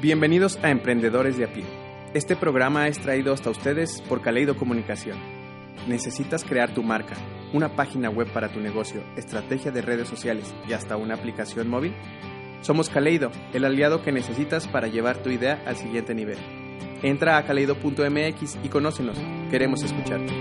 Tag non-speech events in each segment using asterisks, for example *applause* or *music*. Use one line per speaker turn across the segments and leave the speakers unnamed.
Bienvenidos a Emprendedores de a pie. Este programa es traído hasta ustedes por Caleido Comunicación. ¿Necesitas crear tu marca, una página web para tu negocio, estrategia de redes sociales y hasta una aplicación móvil? Somos Caleido, el aliado que necesitas para llevar tu idea al siguiente nivel. Entra a caleido.mx y conócenos. Queremos escucharte.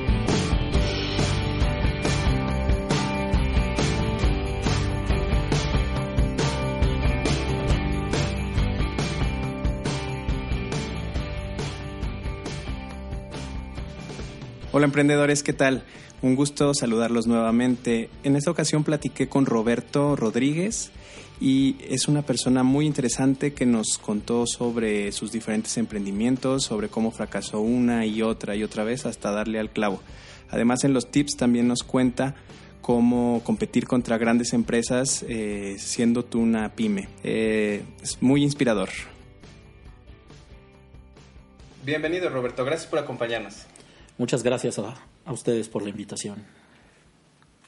Hola emprendedores, ¿qué tal? Un gusto saludarlos nuevamente. En esta ocasión platiqué con Roberto Rodríguez y es una persona muy interesante que nos contó sobre sus diferentes emprendimientos, sobre cómo fracasó una y otra y otra vez hasta darle al clavo. Además en los tips también nos cuenta cómo competir contra grandes empresas eh, siendo tú una pyme. Eh, es muy inspirador. Bienvenido Roberto, gracias por acompañarnos.
Muchas gracias a, a ustedes por la invitación.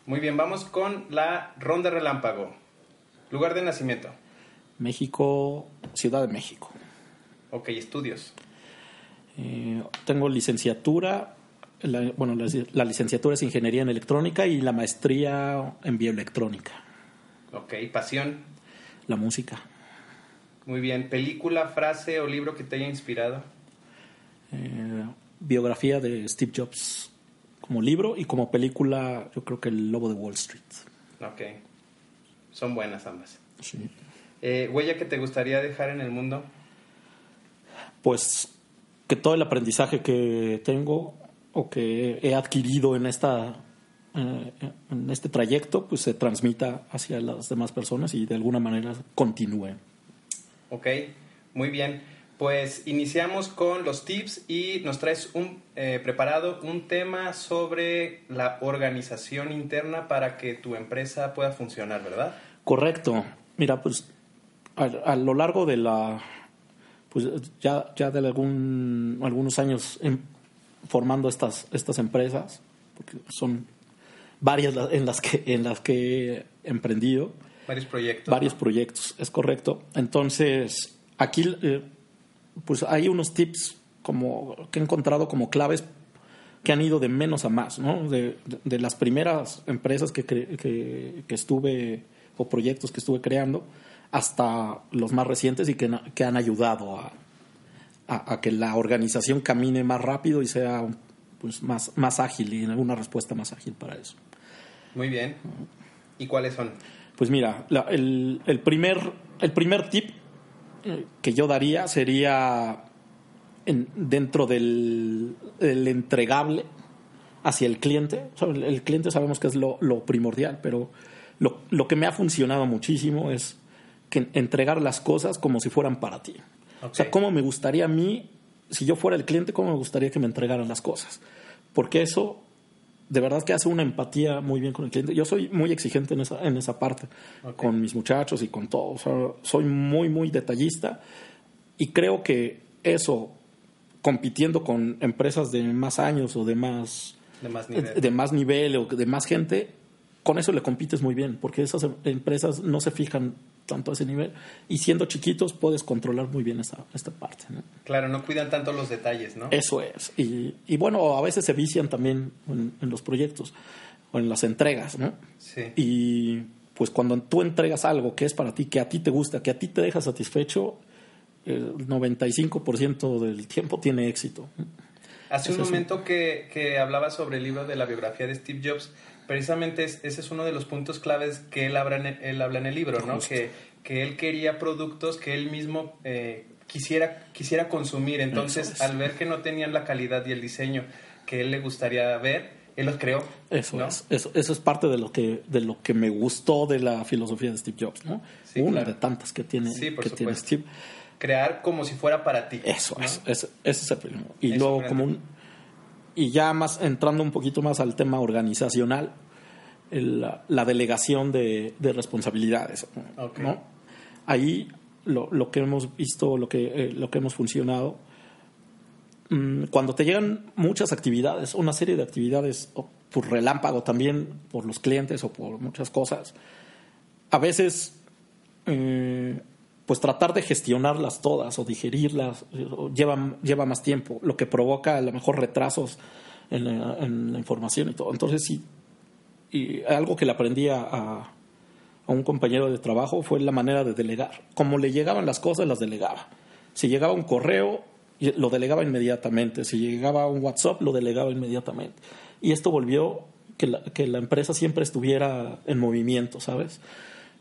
Muy bien, vamos con la ronda relámpago. Lugar de nacimiento.
México, Ciudad de México.
Ok, estudios.
Eh, tengo licenciatura, la, bueno, la, la, licenciatura es Ingeniería en Electrónica y la maestría en Bioelectrónica.
Ok, pasión.
La música.
Muy bien, película, frase o libro que te haya inspirado.
Eh, biografía de Steve Jobs como libro y como película, yo creo que El Lobo de Wall Street.
Ok. Son buenas ambas.
Sí.
Eh, ¿Huella que te gustaría dejar en el mundo?
Pues que todo el aprendizaje que tengo o que he adquirido en esta eh, en este trayecto pues se transmita hacia las demás personas y de alguna manera continúe.
Ok, muy bien. Pues iniciamos con los tips y nos traes un, eh, preparado un tema sobre la organización interna para que tu empresa pueda funcionar, ¿verdad?
Correcto. Mira, pues a, a lo largo de la, pues ya, ya de algún, algunos años en, formando estas, estas empresas, porque son varias en las que, en las que he emprendido.
Varios proyectos.
Varios
¿no?
proyectos, es correcto. Entonces, aquí... Eh, pues hay unos tips como que he encontrado como claves que han ido de menos a más, ¿no? De, de, de las primeras empresas que, que, que, estuve o proyectos que estuve creando hasta los más recientes y que, que han ayudado a, a, a, que la organización camine más rápido y sea pues, más, más ágil y una respuesta más ágil para eso.
Muy bien. ¿Y cuáles son?
Pues mira, la, el, el, primer, el primer tip que yo daría sería en, dentro del, del, entregable hacia el cliente. O sea, el, el, cliente sabemos que es lo, lo primordial, pero lo, lo, que me ha funcionado muchísimo es que entregar las cosas como si fueran para ti. Okay. O sea, cómo me gustaría a mí, si yo fuera el cliente, cómo me gustaría que me entregaran las cosas. Porque eso de verdad que hace una empatía muy bien con el cliente. Yo soy muy exigente en esa, en esa parte, okay. con mis muchachos y con todo. O sea, soy muy, muy detallista y creo que eso, compitiendo con empresas de más años o de más,
de más, nivel.
de más nivel o de más gente, con eso le compites muy bien, porque esas empresas no se fijan tanto a ese nivel y siendo chiquitos puedes controlar muy bien esta, esta parte. ¿no?
Claro, no cuidan tanto los detalles, ¿no?
Eso es. Y, y bueno, a veces se vician también en, en, los proyectos o en las entregas, ¿no?
Sí.
Y pues cuando tú entregas algo que es para ti, que a ti te gusta, que a ti te deja satisfecho, el 95% del tiempo tiene éxito.
Hace un momento que, que hablaba sobre el libro de la biografía de Steve Jobs, precisamente es, ese es uno de los puntos claves que él habla en el, él habla en el libro, ¿no? Que, que, él quería productos que él mismo eh, quisiera, quisiera consumir. Entonces, es. al ver que no tenían la calidad y el diseño que él le gustaría ver, él los creó.
Eso
¿no?
es. Eso, eso, es parte de lo, que, de lo que me gustó de la filosofía de Steve Jobs, ¿no?
Sí,
Una
claro.
de tantas que tiene,
sí,
que tiene Steve.
Crear como si fuera para ti.
Eso
¿no?
es, ese, ese es el primero. Y luego como un... Y ya más entrando un poquito más al tema organizacional, el, la, delegación de, de responsabilidades.
Okay.
¿no? Ahí lo, lo, que hemos visto, lo que, eh, lo que hemos funcionado, mmm, cuando te llegan muchas actividades, una serie de actividades, o por relámpago también, por los clientes o por muchas cosas, a veces eh, pues tratar de gestionarlas todas o digerirlas lleva, lleva más tiempo, lo que provoca a lo mejor retrasos en la, información y todo. Entonces sí, y algo que le aprendí a, a, un compañero de trabajo fue la manera de delegar. Como le llegaban las cosas, las delegaba. Si llegaba un correo, lo delegaba inmediatamente. Si llegaba un WhatsApp, lo delegaba inmediatamente. Y esto volvió que la, que la empresa siempre estuviera en movimiento, ¿sabes?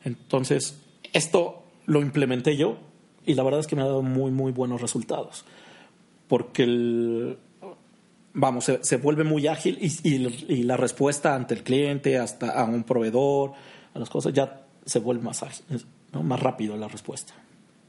Entonces, esto lo implementé yo y la verdad es que me ha dado muy, muy buenos resultados. Porque el, vamos, se, vuelve muy ágil y, la respuesta ante el cliente, hasta a un proveedor, a las cosas, ya se vuelve más ágil, más rápido la respuesta.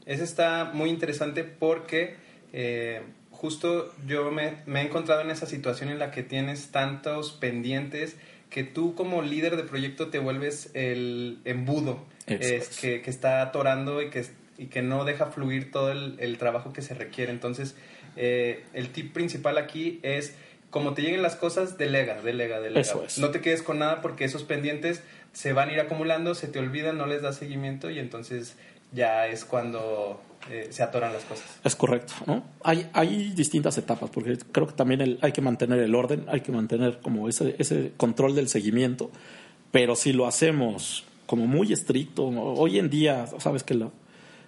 Eso está muy interesante porque eh, justo yo me, he encontrado en esa situación en la que tienes tantos pendientes que tú como líder de proyecto te vuelves el embudo que, está atorando y que, y que no deja fluir todo el trabajo que se requiere. Entonces, eh, el tip principal aquí es, como te lleguen las cosas, delega, delega, delega. No te quedes con nada porque esos pendientes se van a ir acumulando, se te olvidan, no les das seguimiento y entonces ya es cuando eh, se atoran las cosas.
Es correcto, ¿no? Hay, hay distintas etapas, porque creo que también hay que mantener el orden, hay que mantener como ese, ese control del seguimiento, pero si lo hacemos como muy estricto, hoy en día, sabes que la,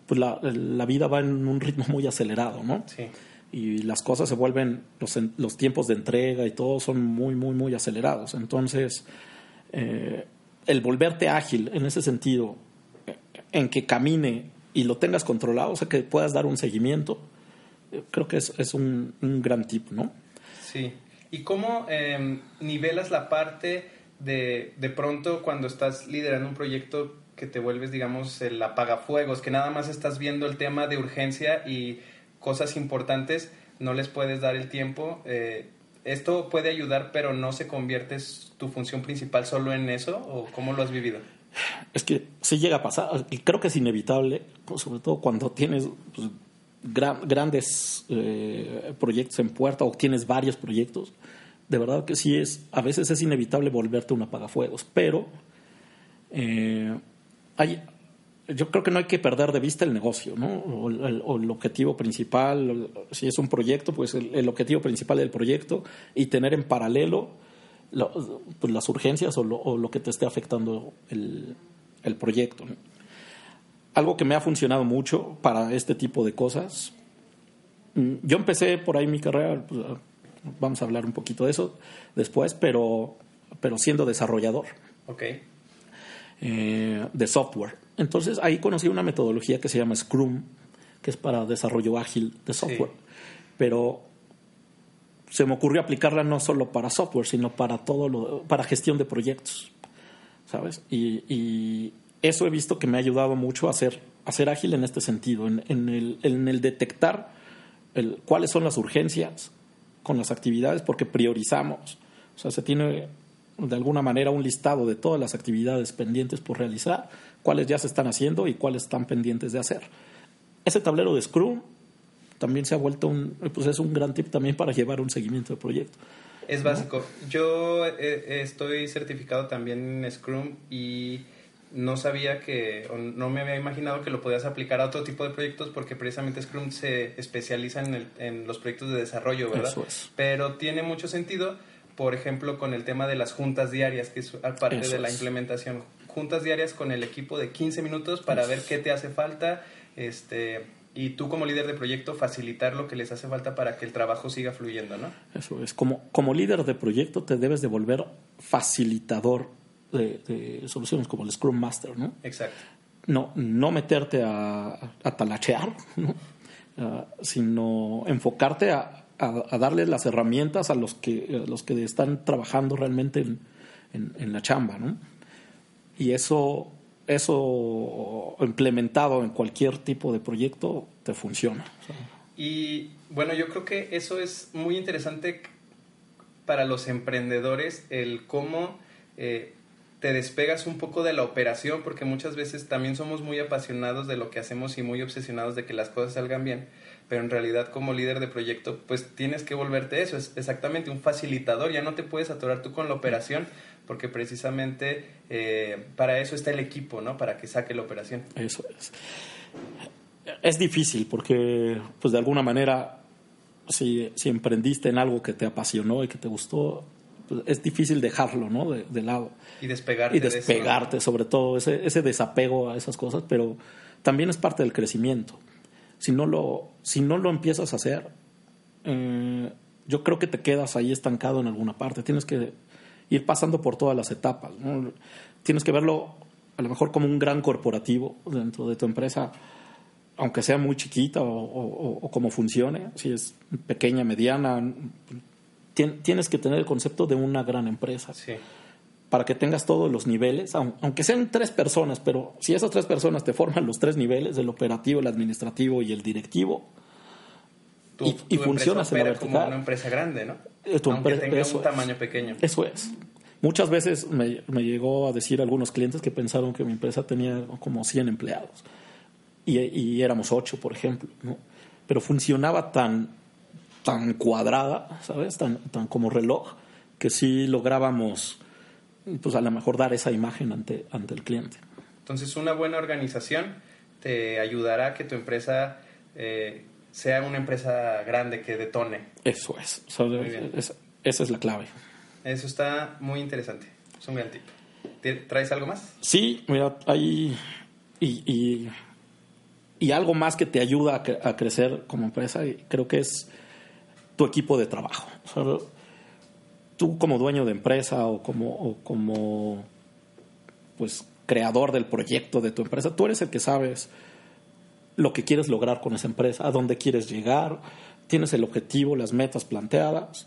pues la, la, vida va en un ritmo muy acelerado, ¿no?
Sí
y las cosas se vuelven, los, los tiempos de entrega y todo son muy, muy, muy acelerados. Entonces, eh, el volverte ágil en ese sentido, en que camine y lo tengas controlado, o sea, que puedas dar un seguimiento, eh, creo que es, es un, un, gran tip, ¿no?
Sí. ¿Y cómo em, nivelas la parte de, de pronto cuando estás liderando un proyecto que te vuelves, digamos, el apagafuegos, que nada más estás viendo el tema de urgencia y cosas importantes, no les puedes dar el tiempo. Eh, ¿Esto puede ayudar, pero no se convierte tu función principal solo en eso? ¿O cómo lo has vivido?
Es que sí llega a pasar, y creo que es inevitable, pues, sobre todo cuando tienes pues, grandes eh, proyectos en puerta o tienes varios proyectos. De verdad que sí es, a veces es inevitable volverte un apagafuegos, pero eh, hay, yo creo que no hay que perder de vista el negocio, ¿no? O el, objetivo principal, si es un proyecto, pues el, objetivo principal del proyecto y tener en paralelo pues las urgencias o lo, que te esté afectando el, proyecto. Algo que me ha funcionado mucho para este tipo de cosas. Mm, yo empecé por ahí mi carrera, pues, vamos a hablar un poquito de eso después, pero, pero siendo desarrollador.
Okay.
Eh, de software. Entonces ahí conocí una metodología que se llama Scrum, que es para desarrollo ágil de software. Pero se me ocurrió aplicarla no solo para software, sino para todo lo, para gestión de proyectos, ¿sabes? Y, eso he visto que me ha ayudado mucho a ser, a ser ágil en este sentido, en, el, en el, detectar el, cuáles son las urgencias con las actividades, porque priorizamos. O sea, se tiene de alguna manera un listado de todas las actividades pendientes por realizar, cuáles ya se están haciendo y cuáles están pendientes de hacer. Ese tablero de Scrum también se ha vuelto un, pues es un gran tip también para llevar un seguimiento de proyecto.
Es básico. Yo eh, estoy certificado también en Scrum y no sabía que, o no me había imaginado que lo podías aplicar a otro tipo de proyectos porque precisamente Scrum se especializa en, el, en los proyectos de desarrollo, ¿verdad?
Eso es.
Pero tiene mucho sentido por ejemplo, con el tema de las juntas diarias, que es parte de la implementación. Juntas diarias con el equipo de 15 minutos para ver qué te hace falta este, y tú como líder de proyecto facilitar lo que les hace falta para que el trabajo siga fluyendo, ¿no?
Eso es. Como, como líder de proyecto te debes de volver facilitador de, soluciones como el Scrum Master, ¿no?
Exacto.
No, no meterte a, a talachear, ¿no? Ah, sino enfocarte a, a, darles las herramientas a los que, los que están trabajando realmente en, en, la chamba, ¿no? Y eso, eso implementado en cualquier tipo de proyecto te funciona.
Y bueno, yo creo que eso es muy interesante para los emprendedores, el cómo eh, te despegas un poco de la operación, porque muchas veces también somos muy apasionados de lo que hacemos y muy obsesionados de que las cosas salgan bien pero en realidad como líder de proyecto pues tienes que volverte eso, es exactamente un facilitador, ya no te puedes atorar tú con la operación porque precisamente eh, para eso está el equipo, ¿no? Para que saque la operación.
Eso es. es difícil porque, pues de alguna manera, si, si emprendiste en algo que te apasionó y que te gustó, pues, es difícil dejarlo, ¿no? De, lado.
Y despegarte.
Y despegarte, sobre todo, ese, ese desapego a esas cosas, pero también es parte del crecimiento. Si no lo, si no lo empiezas a hacer, eh, yo creo que te quedas ahí estancado en alguna parte. Tienes que ir pasando por todas las etapas. Tienes que verlo a lo mejor como un gran corporativo dentro de tu empresa, aunque sea muy chiquita o, como funcione, si es pequeña, mediana, tienes que tener el concepto de una gran empresa. Para que tengas todos los niveles, aunque sean tres personas, pero si esas tres personas te forman los tres niveles, el operativo, el administrativo y el directivo,
y, y funcionas en la vertical. como una empresa grande, ¿no? Eh, aunque tenga un tamaño pequeño.
Eso es. Muchas veces me, llegó a decir algunos clientes que pensaron que mi empresa tenía como 100 empleados y, éramos 8, por ejemplo, ¿no? Pero funcionaba tan, tan cuadrada, ¿sabes? Tan, tan como reloj, que sí lográbamos, pues a lo mejor dar esa imagen ante, ante el cliente.
Entonces, una buena organización te ayudará a que tu empresa eh, sea una empresa grande que detone.
Eso es. esa es la clave.
Eso está muy interesante. Es un gran tip. ¿Traes algo más?
Sí, mira, hay. Y, y, algo más que te ayuda a, crecer como empresa, y creo que es tu equipo de trabajo. tú como dueño de empresa o como, como pues creador del proyecto de tu empresa, tú eres el que sabes lo que quieres lograr con esa empresa, a dónde quieres llegar, tienes el objetivo, las metas planteadas,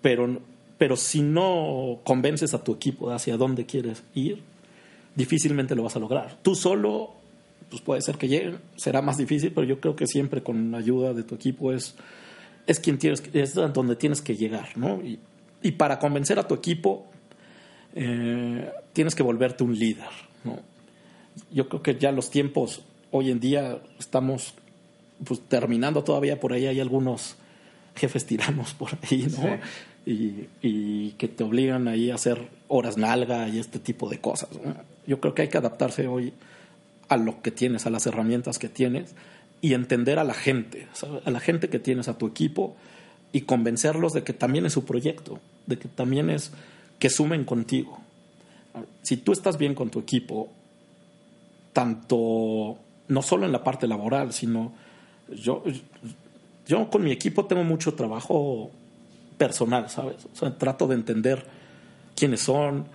pero, pero si no convences a tu equipo de hacia dónde quieres ir, difícilmente lo vas a lograr. Tú solo, pues puede ser que llegue, será más difícil, pero yo creo que siempre con la ayuda de tu equipo es, es, quien tienes, es donde tienes que llegar, ¿no? Y, y para convencer a tu equipo, eh, tienes que volverte un líder, ¿no? Yo creo que ya los tiempos hoy en día estamos pues terminando todavía por ahí hay algunos jefes tiranos por ahí, ¿no? Y, y, que te obligan ahí a hacer horas nalga y este tipo de cosas. Yo creo que hay que adaptarse hoy a lo que tienes, a las herramientas que tienes y entender a la gente, a la gente que tienes, a tu equipo y convencerlos de que también es su proyecto, de que también es que sumen contigo. Si tú estás bien con tu equipo, tanto no solo en la parte laboral, sino yo, yo con mi equipo tengo mucho trabajo personal, ¿sabes? O sea, trato de entender quiénes son,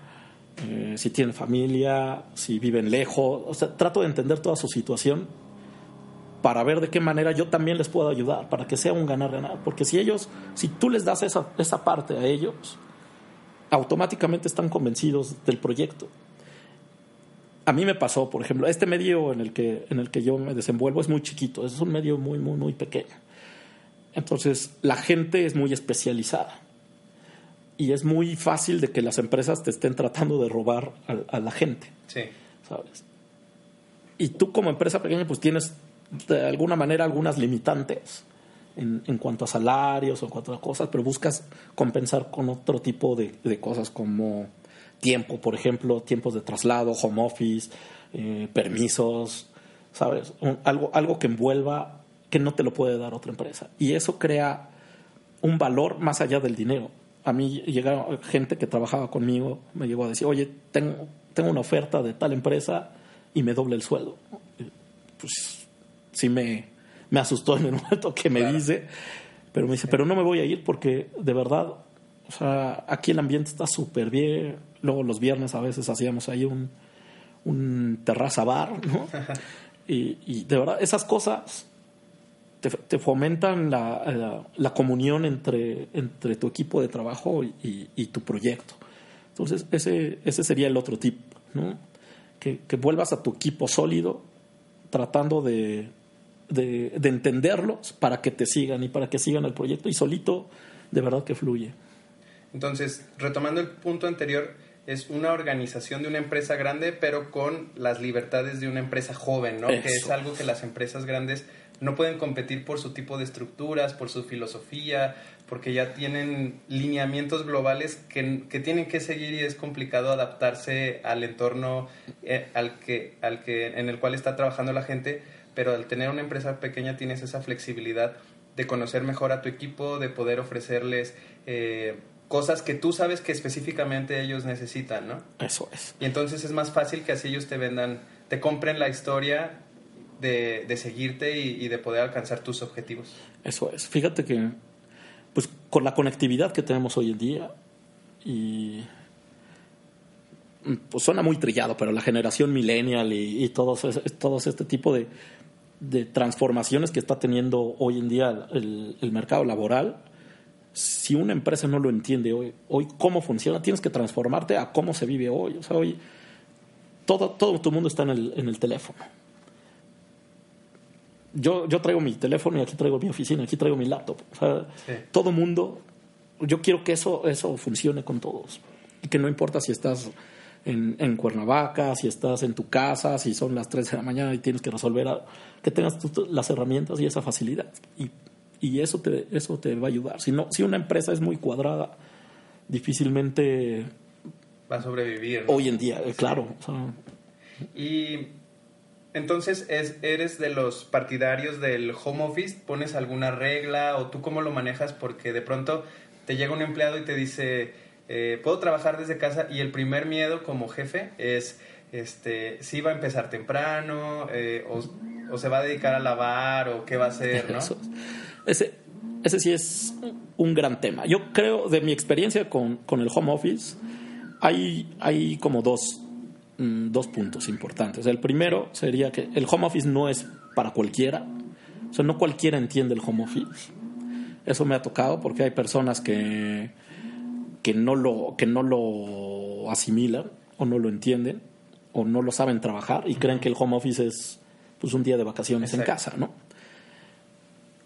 eh, si tienen familia, si viven lejos, o sea, trato de entender toda su situación para ver de qué manera yo también les puedo ayudar, para que sea un ganar-ganar. Porque si ellos, si tú les das esa, esa parte a ellos, automáticamente están convencidos del proyecto a mí me pasó, por ejemplo, este medio en el que, en el que yo me desenvuelvo es muy chiquito, es un medio muy, muy, muy pequeño. Entonces, la gente es muy especializada y es muy fácil de que las empresas te estén tratando de robar a, la gente.
Sí.
¿Sabes? Y tú como empresa pequeña, pues tienes de alguna manera algunas limitantes en, en, cuanto a salarios o en cuanto a cosas, pero buscas compensar con otro tipo de, de cosas como tiempo, por ejemplo, tiempos de traslado, home office, eh, permisos, ¿sabes? algo, algo que envuelva que no te lo puede dar otra empresa. Y eso crea un valor más allá del dinero. A mí llega gente que trabajaba conmigo, me llegó a decir, oye, tengo, tengo una oferta de tal empresa y me doble el sueldo. Pues sí me, me asustó en el *laughs* momento que me dice, pero me dice, pero no me voy a ir porque de verdad, o sea, aquí el ambiente está súper bien, Luego los viernes a veces hacíamos ahí un, un terraza bar, ¿no? *laughs* y, de verdad, esas cosas te, fomentan la, la, comunión entre, entre tu equipo de trabajo y, tu proyecto. Entonces, ese, ese sería el otro tip, ¿no? Que, que vuelvas a tu equipo sólido, tratando de, de, de, entenderlos para que te sigan y para que sigan el proyecto y solito de verdad que fluye.
Entonces, retomando el punto anterior, es una organización de una empresa grande, pero con las libertades de una empresa joven, ¿no? Que es algo que las empresas grandes no pueden competir por su tipo de estructuras, por su filosofía, porque ya tienen lineamientos globales que, que tienen que seguir y es complicado adaptarse al entorno eh, al que, al que, en el cual está trabajando la gente, pero al tener una empresa pequeña tienes esa flexibilidad de conocer mejor a tu equipo, de poder ofrecerles eh, cosas que tú sabes que específicamente ellos necesitan, ¿no?
Eso es.
Y entonces es más fácil que así ellos te vendan, te compren la historia de, de seguirte y, y, de poder alcanzar tus objetivos.
Eso es. Fíjate que, pues con la conectividad que tenemos hoy en día, y pues suena muy trillado, pero la generación millennial y, y todos, todos este tipo de, de, transformaciones que está teniendo hoy en día el, el, mercado laboral, si una empresa no lo entiende hoy, hoy cómo funciona, tienes que transformarte a cómo se vive hoy. O sea, hoy todo, todo tu mundo está en el, en el teléfono. Yo, yo traigo mi teléfono y aquí traigo mi oficina, aquí traigo mi laptop. O sea, sí. todo mundo, yo quiero que eso, eso funcione con todos. Y que no importa si estás en, en, Cuernavaca, si estás en tu casa, si son las 3 de la mañana y tienes que resolver, a, que tengas tú, las herramientas y esa facilidad. Y, y, eso, te, eso te va a ayudar. Si, no, si una empresa es muy cuadrada, difícilmente
va a sobrevivir. ¿no?
Hoy en día, sí. claro. O sea,
y entonces, es, ¿eres de los partidarios del home office? ¿Pones alguna regla o tú cómo lo manejas? Porque de pronto te llega un empleado y te dice, eh, puedo trabajar desde casa y el primer miedo como jefe es este, si va a empezar temprano eh, o, o, se va a dedicar a lavar o qué va a hacer, ¿no?
Eso, ese, ese sí es un gran tema. Yo creo, de mi experiencia con, con el home office, hay, hay como dos, mm, dos puntos importantes. El primero sería que el home office no es para cualquiera. O sea, no cualquiera entiende el home office. Eso me ha tocado porque hay personas que, que, no, lo, que no lo asimilan o no lo entienden o no lo saben trabajar y creen que el home office es pues, un día de vacaciones Exacto. en casa, ¿no?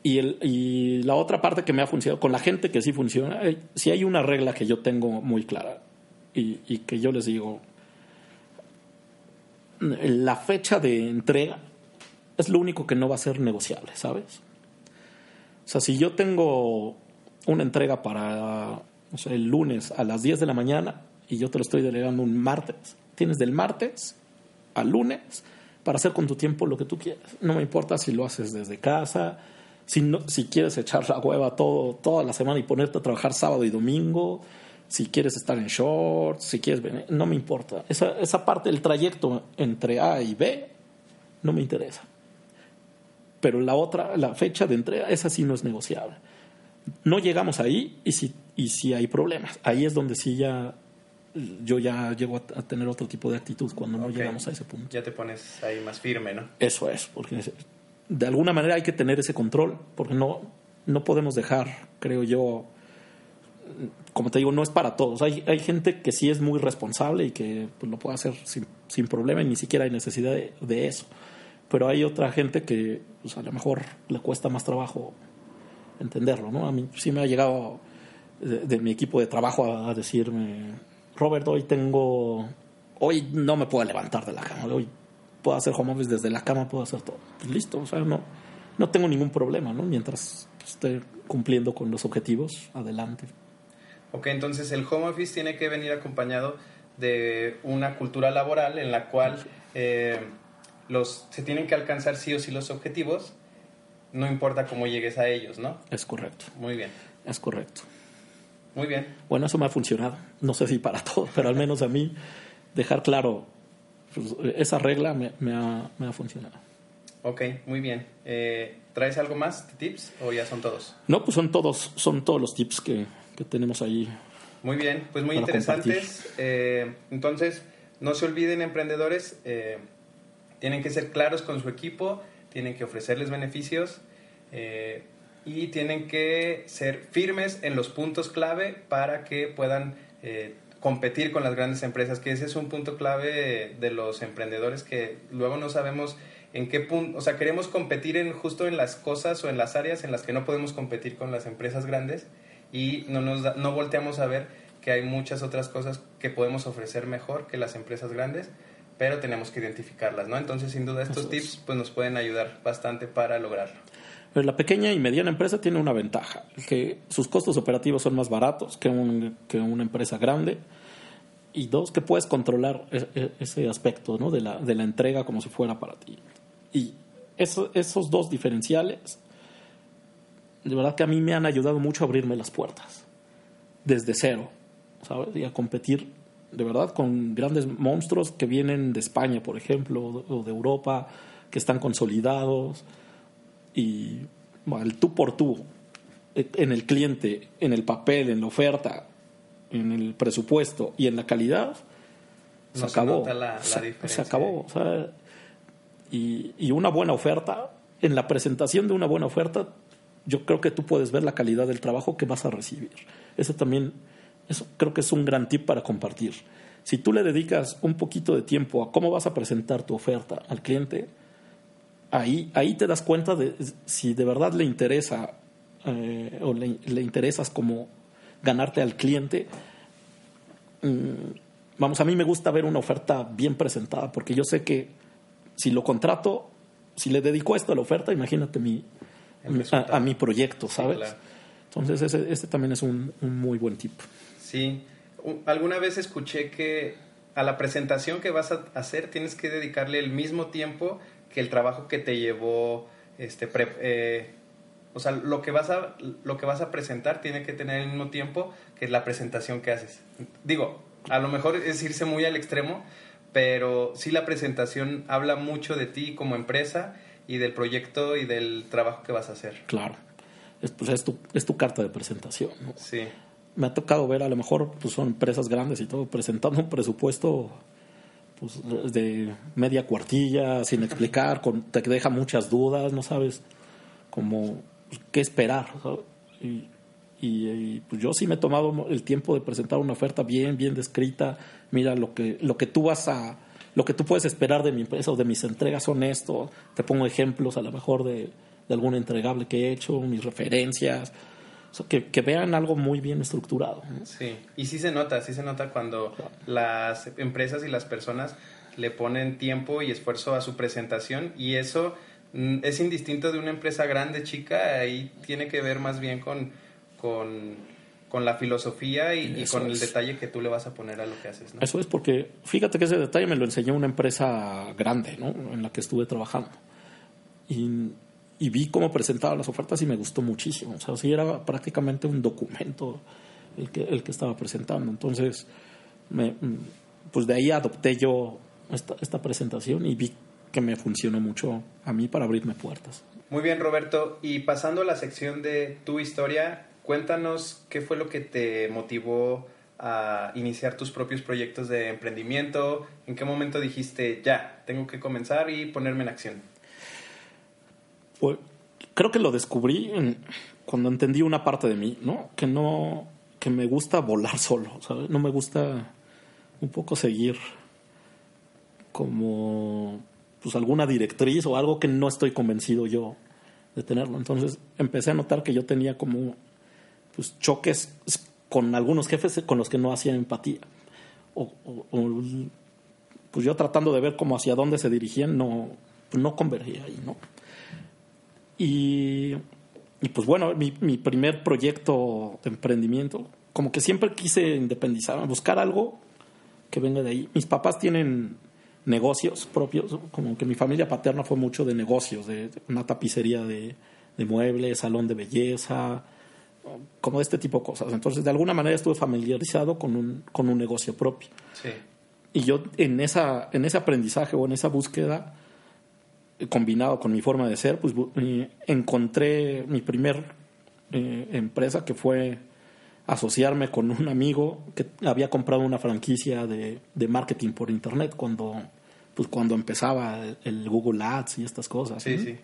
Y, el, y la otra parte que me ha funcionado, con la gente que sí funciona, si hay una regla que yo tengo muy clara y, y que yo les digo, la fecha de entrega es lo único que no va a ser negociable, ¿sabes? O sea, si yo tengo una entrega para o sea, el lunes a las 10 de la mañana y yo te lo estoy delegando un martes, tienes del martes al lunes para hacer con tu tiempo lo que tú quieras. No me importa si lo haces desde casa, si, no, si quieres echar la hueva todo, toda la semana y ponerte a trabajar sábado y domingo, si quieres estar en shorts, si quieres venir, no me importa. Esa, esa parte del trayecto entre A y B no me interesa. Pero la otra, la fecha de entrega, esa sí no es negociable. No llegamos ahí y si, y si hay problemas. Ahí es donde sí ya yo ya llego a, a tener otro tipo de actitud cuando no okay. llegamos a ese punto.
Ya te pones ahí más firme, ¿no?
Eso es, porque de alguna manera hay que tener ese control, porque no, no podemos dejar, creo yo, como te digo, no es para todos. Hay, hay gente que sí es muy responsable y que pues, lo puede hacer sin, sin, problema y ni siquiera hay necesidad de, de eso. Pero hay otra gente que pues, a lo mejor le cuesta más trabajo entenderlo, ¿no? A mí sí me ha llegado de, de mi equipo de trabajo a, a, decirme, Robert, hoy tengo, hoy no me puedo levantar de la cama, hoy puedo hacer home office desde la cama, puedo hacer todo. Pues listo, o sea, no, no tengo ningún problema, ¿no? Mientras esté cumpliendo con los objetivos, adelante.
Ok, entonces el home office tiene que venir acompañado de una cultura laboral en la cual eh, los, se tienen que alcanzar sí o sí los objetivos, no importa cómo llegues a ellos, ¿no?
Es correcto.
Muy bien.
Es correcto.
Muy bien.
Bueno, eso me ha funcionado. No sé si para todos, pero al menos a mí dejar claro pues, esa regla me, me, ha, me, ha, funcionado.
Ok, muy bien. Eh, ¿Traes algo más de tips o ya son todos?
No, pues son todos, son todos los tips que, que tenemos ahí.
Muy bien, pues muy interesantes. Eh, entonces, no se olviden, emprendedores, eh, tienen que ser claros con su equipo, tienen que ofrecerles beneficios eh, y tienen que ser firmes en los puntos clave para que puedan eh, competir con las grandes empresas, que ese es un punto clave de los emprendedores que luego no sabemos en qué punto, o sea, queremos competir en justo en las cosas o en las áreas en las que no podemos competir con las empresas grandes y no, nos da, no volteamos a ver que hay muchas otras cosas que podemos ofrecer mejor que las empresas grandes, pero tenemos que identificarlas, ¿no? Entonces, sin duda, estos tips pues, nos pueden ayudar bastante para lograrlo.
Pero la pequeña y mediana empresa tiene una ventaja, que sus costos operativos son más baratos que, un, que una empresa grande. Y dos, que puedes controlar ese aspecto ¿no? de, la, de la entrega como si fuera para ti. Y esos dos diferenciales, de verdad que a mí me han ayudado mucho a abrirme las puertas, desde cero, ¿sabes? Y a competir de verdad con grandes monstruos que vienen de España, por ejemplo, o de Europa, que están consolidados y el tú por tú en el cliente, en el papel, en la oferta, en el presupuesto y en la calidad, se acabó. se, acabó. y, y una buena oferta, en la presentación de una buena oferta, yo creo que tú puedes ver la calidad del trabajo que vas a recibir. Eso también, eso creo que es un gran tip para compartir. Si tú le dedicas un poquito de tiempo a cómo vas a presentar tu oferta al cliente, ahí, ahí te das cuenta de si de verdad le interesa eh, o le, le, interesas como ganarte al cliente. Mm, vamos, a mí me gusta ver una oferta bien presentada porque yo sé que si lo contrato, si le dedico esto a la oferta, imagínate mi, a, mi proyecto, ¿sabes? Entonces, ese, este también es un, muy buen tip.
Sí, alguna vez escuché que a la presentación que vas a hacer tienes que dedicarle el mismo tiempo que el trabajo que te llevó, este, eh, o sea, lo que, vas a, lo que vas a presentar tiene que tener el mismo tiempo que la presentación que haces. Digo, a lo mejor es irse muy al extremo, pero sí la presentación habla mucho de ti como empresa y del proyecto y del trabajo que vas a hacer.
Claro, es, pues es, tu, es tu carta de presentación.
Sí.
Me ha tocado ver, a lo mejor pues son empresas grandes y todo, presentando un presupuesto pues, de media cuartilla, sin explicar, con, te deja muchas dudas, no sabes cómo pues, qué esperar. Y, pues yo sí me he tomado el tiempo de presentar una oferta bien, bien descrita. Mira, lo que, lo que tú vas a lo que tú puedes esperar de mi empresa o de mis entregas son esto. Te pongo ejemplos a lo mejor de, algún entregable que he hecho, mis referencias. Que, vean algo muy bien estructurado.
Sí, y sí se nota, sí se nota cuando las empresas y las personas le ponen tiempo y esfuerzo a su presentación y eso mm, es indistinto de una empresa grande, chica, ahí tiene que ver más bien con, con con la filosofía y, con el detalle que tú le vas a poner a lo que haces. ¿no?
Eso es porque, fíjate que ese detalle me lo enseñó una empresa grande ¿no? en la que estuve trabajando. Y, vi cómo presentaba las ofertas y me gustó muchísimo. O sea, sí era prácticamente un documento el que, el que estaba presentando. Entonces, me, pues de ahí adopté yo esta, esta presentación y vi que me funcionó mucho a mí para abrirme puertas.
Muy bien, Roberto. Y pasando a la sección de tu historia, Cuéntanos qué fue lo que te motivó a iniciar tus propios proyectos de emprendimiento, en qué momento dijiste, ya, tengo que comenzar y ponerme en acción.
Pues creo que lo descubrí cuando entendí una parte de mí, ¿no? Que no, que me gusta volar *laughs* solo, ¿sabes? No me gusta un poco seguir como pues alguna directriz o algo que no estoy convencido yo de tenerlo. Entonces empecé a notar que yo tenía como pues, choques con algunos jefes con los que no hacían empatía. O, pues yo tratando de ver cómo hacia dónde se dirigían, no, no convergía ahí, ¿no? Y, pues bueno, mi, mi, primer proyecto de emprendimiento, como que siempre quise independizarme, buscar algo que venga de ahí. Mis papás tienen negocios propios, como que mi familia paterna fue mucho de negocios, de una tapicería de, de muebles, salón de belleza, como de este tipo de cosas. Entonces, de alguna manera estuve familiarizado con un, con un negocio propio. Y yo en, esa, en ese aprendizaje o en esa búsqueda, combinado con mi forma de ser, pues eh, encontré mi primer eh, empresa que fue asociarme con un amigo que había comprado una franquicia de, de marketing por internet cuando, pues cuando empezaba el, Google Ads y estas cosas.
Sí, sí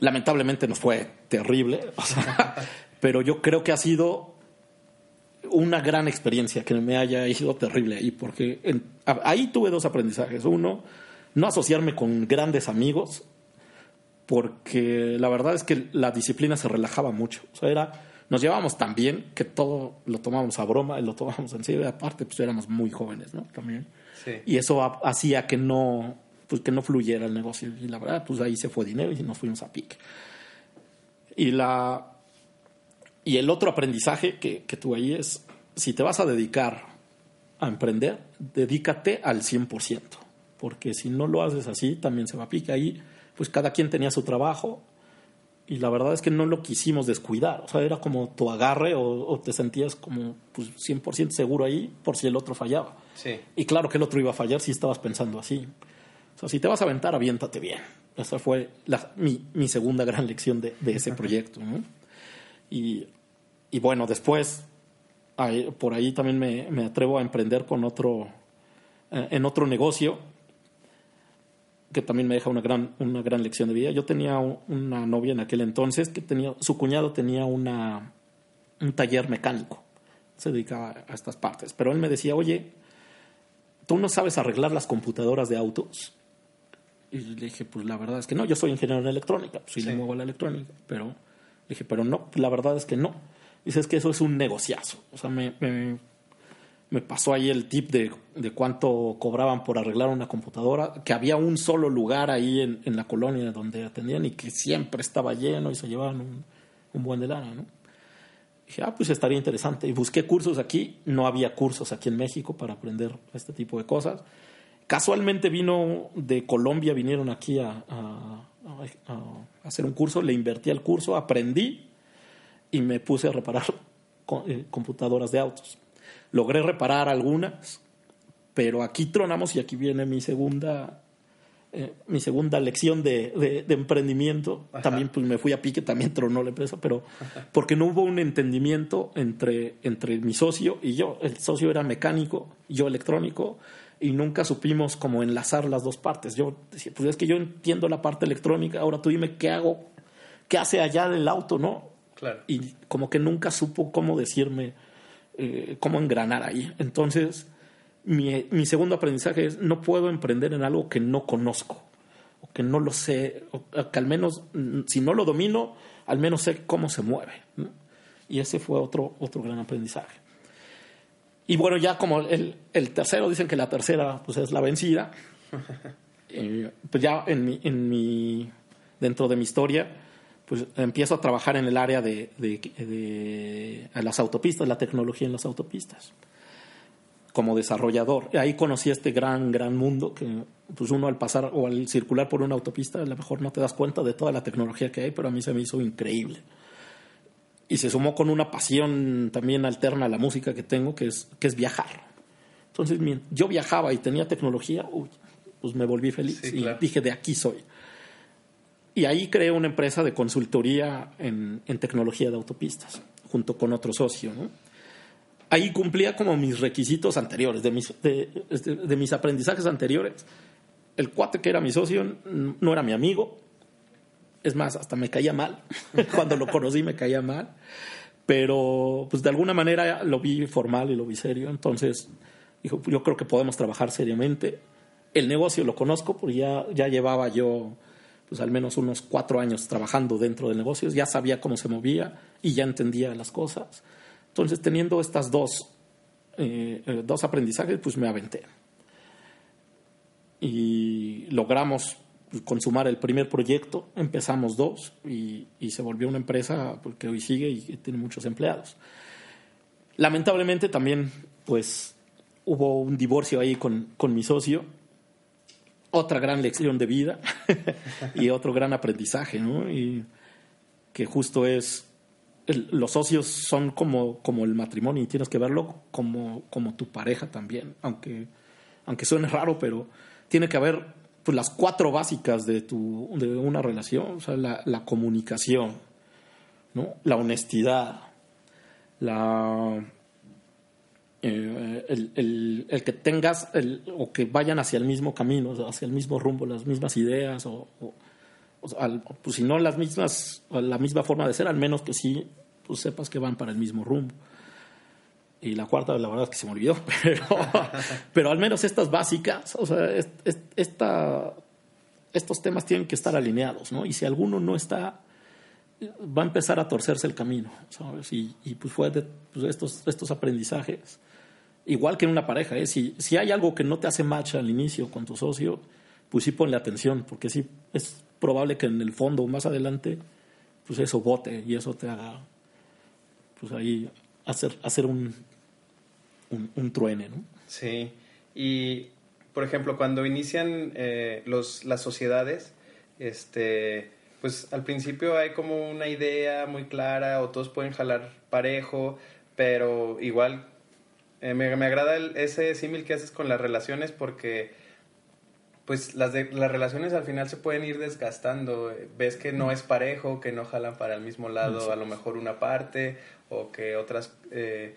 lamentablemente nos fue terrible, *laughs* pero yo creo que ha sido una gran experiencia que me haya ido terrible ahí, porque ahí tuve dos aprendizajes. Uno, no asociarme con grandes amigos, porque la verdad es que la disciplina se relajaba mucho. O sea, era, nos llevábamos tan bien que todo lo tomábamos a broma y lo tomábamos en serio. aparte, pues éramos muy jóvenes, ¿no? También. Y eso hacía que no, pues que no fluyera el negocio. Y la verdad, pues ahí se fue dinero y nos fuimos a pique. Y, la, y el otro aprendizaje que, que tuve ahí es, si te vas a dedicar a emprender, dedícate al 100%. Porque si no lo haces así, también se va a pique. Ahí, pues cada quien tenía su trabajo y la verdad es que no lo quisimos descuidar. O sea, era como tu agarre o, te sentías como pues, 100% seguro ahí por si el otro fallaba.
Sí.
Y claro que el otro iba a fallar si estabas pensando así. O sea, si te vas a aventar, aviéntate bien. Esa fue mi, mi, segunda gran lección de, de ese proyecto. ¿no? Y, y, bueno, después, por ahí también me, me atrevo a emprender con otro, eh, en otro negocio que también me deja una gran, una gran lección de vida. Yo tenía una novia en aquel entonces que tenía, su cuñado tenía una, un taller mecánico, se dedicaba a estas partes, pero él me decía, oye, ¿tú no sabes arreglar las computadoras de autos? Y le dije, pues la verdad es que no, yo soy ingeniero en electrónica, pues sí, le muevo la electrónica, pero le dije, pero no, la verdad es que no. Dice, es que eso es un negociazo. O sea, me, me me pasó ahí el tip de, de, cuánto cobraban por arreglar una computadora, que había un solo lugar ahí en, en, la colonia donde atendían y que siempre estaba lleno y se llevaban un, buen de lana, dije, ah, pues estaría interesante. Y busqué cursos aquí, no había cursos aquí en México para aprender este tipo de cosas. Casualmente vino de Colombia, vinieron aquí a, a, a hacer un curso, le invertí al curso, aprendí y me puse a reparar *laughs* eh, computadoras de autos Logré reparar algunas, pero aquí tronamos y aquí viene mi segunda, eh, mi segunda lección de, de, emprendimiento. También pues, me fui a pique, también tronó la empresa, pero porque no hubo un entendimiento entre, entre mi socio y yo. El socio era mecánico, yo electrónico, y nunca supimos cómo enlazar las dos partes. Yo decía, pues es que yo entiendo la parte electrónica, ahora tú dime qué hago, qué hace allá del auto, ¿no?
Claro.
Y como que nunca supo cómo decirme eh, cómo engranar ahí. Entonces, mi, mi, segundo aprendizaje es no puedo emprender en algo que no conozco, o que no lo sé, o que al menos, mm, si no lo domino, al menos sé cómo se mueve. Y ese fue otro, otro gran aprendizaje. Y bueno, ya como el, el tercero, dicen que la tercera pues, es la vencida. *laughs* Eh, pues ya en mi, en mi, dentro de mi historia, pues empiezo a trabajar en el área de, de, las autopistas, la tecnología en las autopistas, como desarrollador. Ahí conocí este gran, gran mundo que pues uno al pasar o al circular por una autopista, a lo mejor no te das cuenta de toda la tecnología que hay, pero a mí se me hizo increíble. Y se sumó con una pasión también alterna a la música que tengo, que es, que es viajar. Entonces, yo viajaba y tenía tecnología, pues me volví feliz y dije, de aquí soy. Y ahí creé una empresa de consultoría en, tecnología de autopistas, junto con otro socio. Ahí cumplía como mis requisitos anteriores, de mis, de, mis aprendizajes anteriores. El cuate que era mi socio no era mi amigo. Es más, hasta me caía mal. *laughs* Cuando lo conocí me caía mal. Pero pues de alguna manera lo vi formal y lo vi serio. Entonces dijo, yo creo que podemos trabajar seriamente. El negocio lo conozco porque ya, ya llevaba yo pues al menos unos cuatro años trabajando dentro de negocios, ya sabía cómo se movía y ya entendía las cosas. Entonces, teniendo estas dos, eh, eh, dos aprendizajes, pues me aventé. Y logramos consumar el primer proyecto, empezamos dos y, se volvió una empresa pues, hoy sigue y tiene muchos empleados. Lamentablemente también, pues, hubo un divorcio ahí con, con mi socio otra gran lección de vida *laughs* y otro gran aprendizaje, ¿no? Y que justo es, los socios son como, como el matrimonio y tienes que verlo como, como tu pareja también, aunque, aunque suene raro, pero tiene que haber pues, las cuatro básicas de, tu, de una relación, o sea, la, la comunicación, ¿no? la honestidad, la eh, el, el, que tengas el, o que vayan hacia el mismo camino, hacia el mismo rumbo, las mismas ideas, o, pues si no las mismas, la misma forma de ser, al menos que sí pues sepas que van para el mismo rumbo. Y la cuarta, la verdad es que se me olvidó, *laughs* pero, pero al menos estas básicas, o sea, esta, estos temas tienen que estar alineados, ¿no? Y si alguno no está, va a empezar a torcerse el camino, ¿sabes? Y, y pues fue de pues estos, estos aprendizajes igual que en una pareja, ¿eh? si, si hay algo que no te hace match al inicio con tu socio, pues sí ponle atención, porque sí es probable que en el fondo, más adelante, pues eso bote y eso te haga, pues ahí hacer, hacer un, un, truene, ¿no?
Sí, y por ejemplo, cuando inician eh, los, las sociedades, este, pues al principio hay como una idea muy clara o todos pueden jalar parejo, pero igual eh, me, me, agrada ese símil que haces con las relaciones porque pues las, de, las relaciones al final se pueden ir desgastando. Ves que no es parejo, que no jalan para el mismo lado, a lo mejor una parte, o que otras, eh,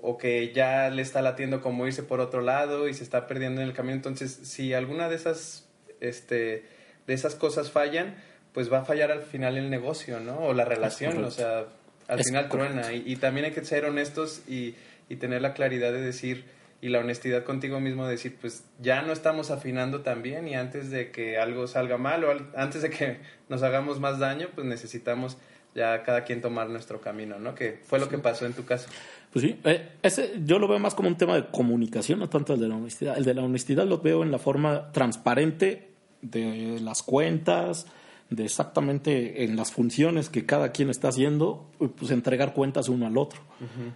o que ya le está latiendo como irse por otro lado y se está perdiendo en el camino. Entonces, si alguna de esas, este, de esas cosas fallan, pues va a fallar al final el negocio, ¿no? O la relación, o sea, al final truena. Y, y, también hay que ser honestos y, y tener la claridad de decir, y la honestidad contigo mismo de decir, pues ya no estamos afinando tan bien y antes de que algo salga mal o antes de que *laughs* nos hagamos más daño, pues necesitamos ya cada quien tomar nuestro camino, ¿no? Que fue lo que pasó en tu caso.
Pues sí, eh, ese yo lo veo más como un tema de comunicación, no tanto el de la honestidad. El de la honestidad lo veo en la forma transparente de las cuentas, de exactamente en las funciones que cada quien está haciendo, pues entregar cuentas uno al otro,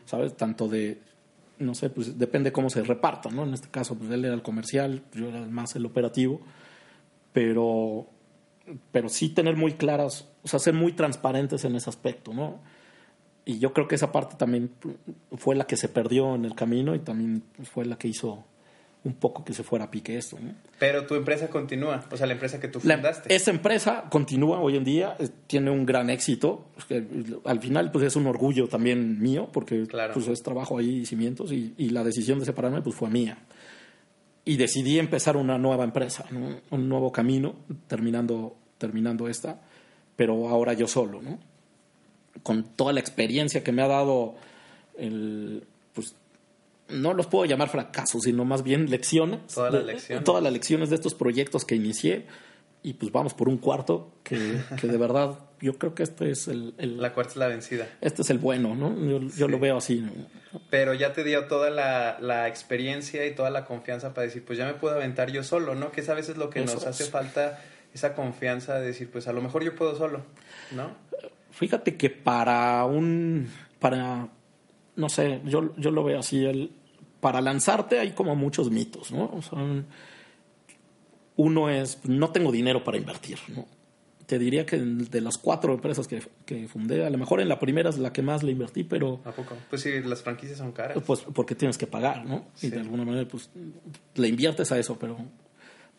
¿sabes? Tanto de no sé, pues depende cómo se reparta, ¿no? En este caso, pues él era el comercial, yo era más el operativo, pero, pero sí tener muy claras, o sea, ser muy transparentes en ese aspecto, ¿no? Y yo creo que esa parte también fue la que se perdió en el camino y también fue la que hizo un poco que se fuera a pique esto. ¿no?
Pero tu empresa continúa, o sea, la empresa que tú fundaste.
esa empresa continúa hoy en día, tiene un gran éxito. Al final, pues es un orgullo también mío, porque pues, es trabajo ahí y cimientos, y, la decisión de separarme pues fue mía. Y decidí empezar una nueva empresa, un nuevo camino, terminando, terminando esta, pero ahora yo solo, ¿no? Con toda la experiencia que me ha dado el, pues, no los puedo llamar fracasos, sino más bien lecciones.
Todas las lecciones.
Todas las lecciones de estos proyectos que inicié. Y pues vamos por un cuarto que, *laughs* de verdad yo creo que este es el,
La cuarta es la vencida.
Este es el bueno, ¿no? Yo, lo veo así.
Pero ya te dio toda la, experiencia y toda la confianza para decir, pues ya me puedo aventar yo solo, ¿no? Que es a veces lo que nos hace falta, esa confianza de decir, pues a lo mejor yo puedo solo, ¿no?
Fíjate que para un... para no sé, yo, yo lo veo así, el, para lanzarte hay como muchos mitos, ¿no? uno es, no tengo dinero para invertir, ¿no? Te diría que de las cuatro empresas que, que, fundé, a lo mejor en la primera es la que más le invertí, pero...
¿A poco? Pues sí, las franquicias son caras.
Pues porque tienes que pagar, ¿no? Y de alguna manera, pues, le inviertes a eso, pero...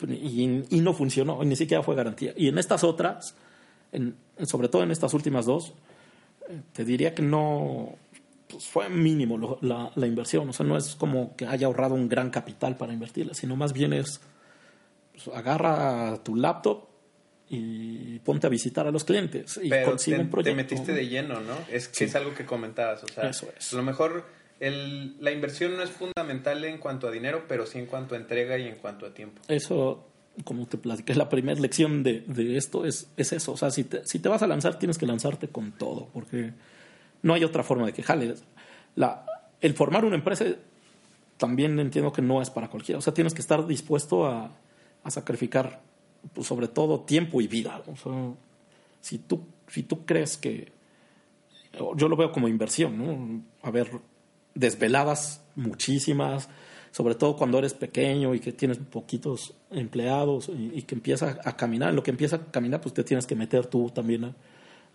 Y, y, no funcionó, ni siquiera fue garantía. Y en estas otras, en, sobre todo en estas últimas dos, eh, te diría que no, pues fue mínimo la, la, inversión. O sea, no es como que haya ahorrado un gran capital para invertirla, sino más bien es pues, agarra tu laptop y ponte a visitar a los clientes y consigue un proyecto.
Te metiste de lleno, ¿no? Es que es algo que comentabas. O sea,
Eso es.
A lo mejor el, la inversión no es fundamental en cuanto a dinero, pero sí en cuanto a entrega y en cuanto a tiempo.
Eso como te platiqué, la primera lección de, de esto es, es, eso. O sea, si te, si te vas a lanzar, tienes que lanzarte con todo, porque no hay otra forma de que jale. El formar una empresa también entiendo que no es para cualquiera. O sea, tienes que estar dispuesto a, sacrificar, pues, sobre todo, tiempo y vida. O sea, si tú, si tú crees que. Yo lo veo como inversión, ¿no? A ver, desveladas muchísimas, sobre todo cuando eres pequeño y que tienes poquitos empleados y, que empieza a caminar. Lo que empieza a caminar, pues te tienes que meter tú también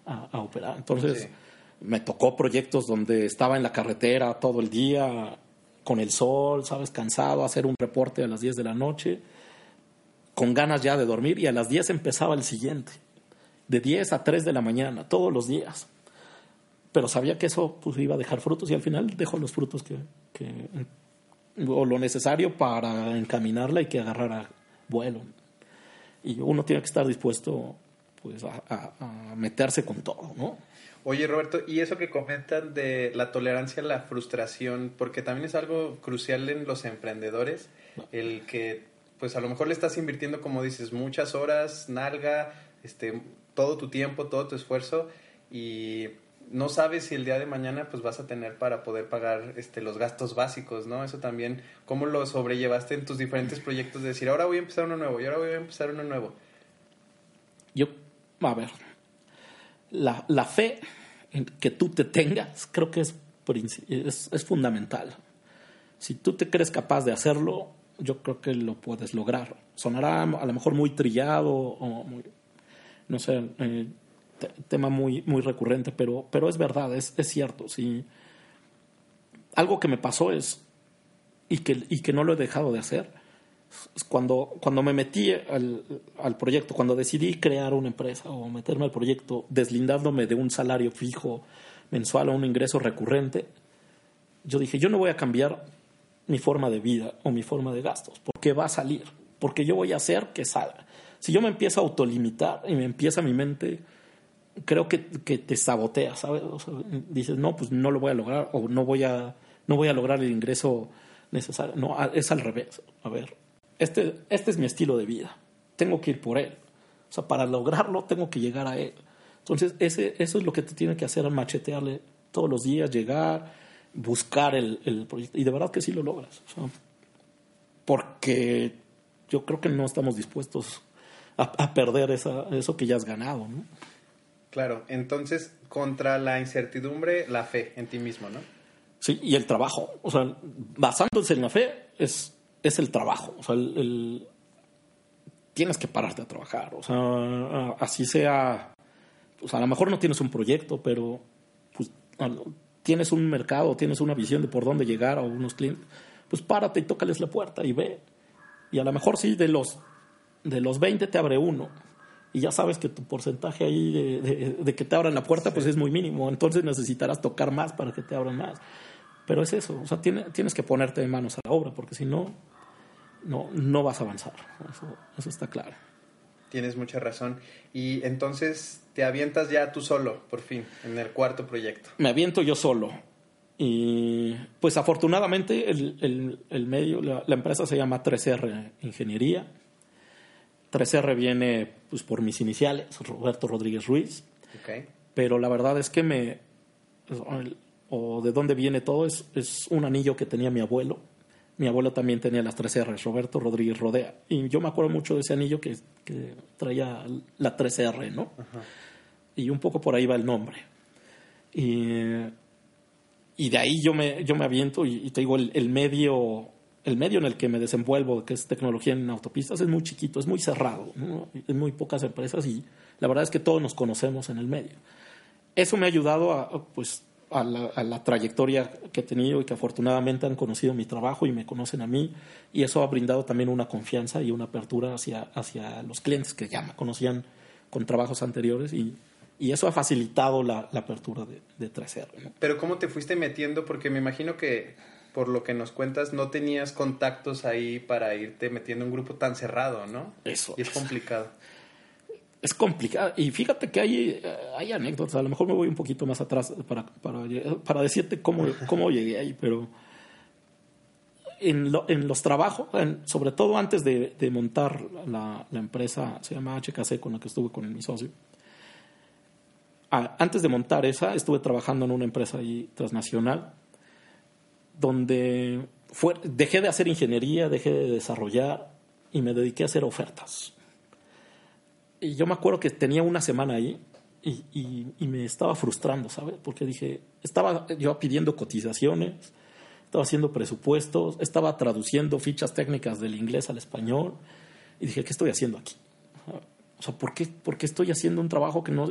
a, a, operar. Entonces me tocó proyectos donde estaba en la carretera todo el día con el sol, sabes, cansado, hacer un reporte a las 10 de la noche, con ganas ya de dormir y a las 10 empezaba el siguiente, de 10 a 3 de la mañana, todos los días. Pero sabía que eso pues, iba a dejar frutos y al final dejó los frutos que, o lo necesario para encaminarla y que agarrara vuelo. Y uno tiene que estar dispuesto pues a, a meterse con todo, ¿no?
Oye, Roberto, y eso que comentan de la tolerancia a la frustración, porque también es algo crucial en los emprendedores, el que, pues a lo mejor le estás invirtiendo, como dices, muchas horas, nalga, este, todo tu tiempo, todo tu esfuerzo, y no sabes si el día de mañana pues vas a tener para poder pagar este los gastos básicos, ¿no? Eso también, ¿cómo lo sobrellevaste en tus diferentes proyectos de decir, ahora voy a empezar uno nuevo y ahora voy a empezar uno nuevo?
Yo, a ver, la, la fe que tú te tengas, creo que es, es, es, fundamental. Si tú te crees capaz de hacerlo, yo creo que lo puedes lograr. Sonará a lo mejor muy trillado o muy, no sé, eh, tema muy, muy recurrente, pero, pero es verdad, es, es cierto. Sí. Algo que me pasó es, y que, y que no lo he dejado de hacer, cuando, cuando me metí al, al, proyecto, cuando decidí crear una empresa o meterme al proyecto, deslindándome de un salario fijo mensual o un ingreso recurrente, yo dije, yo no voy a cambiar mi forma de vida o mi forma de gastos, porque va a salir, porque yo voy a hacer que salga. Si yo me empiezo a autolimitar y me empieza mi mente, creo que, que te sabotea, ¿sabes? dices, no, pues no lo voy a lograr o no voy a, no voy a lograr el ingreso necesario. No, es al revés. A ver, este, este es mi estilo de vida. Tengo que ir por él. O sea, para lograrlo tengo que llegar a él. Entonces, ese, eso es lo que te tiene que hacer, machetearle todos los días, llegar, buscar el, el proyecto. Y de verdad que sí lo logras. porque yo creo que no estamos dispuestos a, perder esa, eso que ya has ganado. ¿no?
Claro, entonces, contra la incertidumbre, la fe en ti mismo, ¿no?
Sí, y el trabajo. O sea, basándose en la fe, es es el trabajo. O sea, el, tienes que pararte a trabajar. O sea, así sea. Pues a lo mejor no tienes un proyecto, pero pues, tienes un mercado, tienes una visión de por dónde llegar a unos clientes. Pues párate y tócales la puerta y ve. Y a lo mejor sí, de los, de los 20 te abre uno. Y ya sabes que tu porcentaje ahí de, que te abran la puerta pues es muy mínimo. Entonces necesitarás tocar más para que te abran más. Pero es eso, o sea, tienes que ponerte de manos a la obra, porque si no, no, no vas a avanzar. Eso, eso está claro.
Tienes mucha razón. Y entonces te avientas ya tú solo, por fin, en el cuarto proyecto.
Me aviento yo solo. Y pues afortunadamente el, el, medio, la, empresa se llama 3R Ingeniería. 3R viene pues por mis iniciales, Roberto Rodríguez Ruiz. Okay. Pero la verdad es que me o de dónde viene todo, es, es un anillo que tenía mi abuelo. Mi abuelo también tenía las tres R, Roberto Rodríguez Rodea. Y yo me acuerdo mucho de ese anillo que, que traía la 3R, ¿no? Y un poco por ahí va el nombre. Y, y de ahí yo me, yo me aviento y, te digo, el, el, medio, el medio en el que me desenvuelvo, que es tecnología en autopistas, es muy chiquito, es muy cerrado, ¿no? Hay muy pocas empresas y la verdad es que todos nos conocemos en el medio. Eso me ha ayudado a, pues, a la, trayectoria que he tenido y que afortunadamente han conocido mi trabajo y me conocen a mí y eso ha brindado también una confianza y una apertura hacia, hacia los clientes que ya me conocían con trabajos anteriores y, y eso ha facilitado la, apertura de, de 3R.
Pero ¿cómo te fuiste metiendo? Porque me imagino que por lo que nos cuentas no tenías contactos ahí para irte metiendo en un grupo tan cerrado, ¿no?
Eso.
Y es complicado
es complicado. Y fíjate que hay, hay anécdotas. A lo mejor me voy un poquito más atrás para, para, para decirte cómo, cómo llegué ahí, pero en, los trabajos, sobre todo antes de, montar la, empresa, se llama HKC, con la que estuve con mi socio. antes de montar esa, estuve trabajando en una empresa ahí transnacional, donde fue, dejé de hacer ingeniería, dejé de desarrollar y me dediqué a hacer ofertas y yo me acuerdo que tenía una semana ahí y, y, me estaba frustrando, ¿sabes? Porque dije, estaba yo pidiendo cotizaciones, estaba haciendo presupuestos, estaba traduciendo fichas técnicas del inglés al español y dije, ¿qué estoy haciendo aquí? O sea, ¿por qué, por qué estoy haciendo un trabajo que no...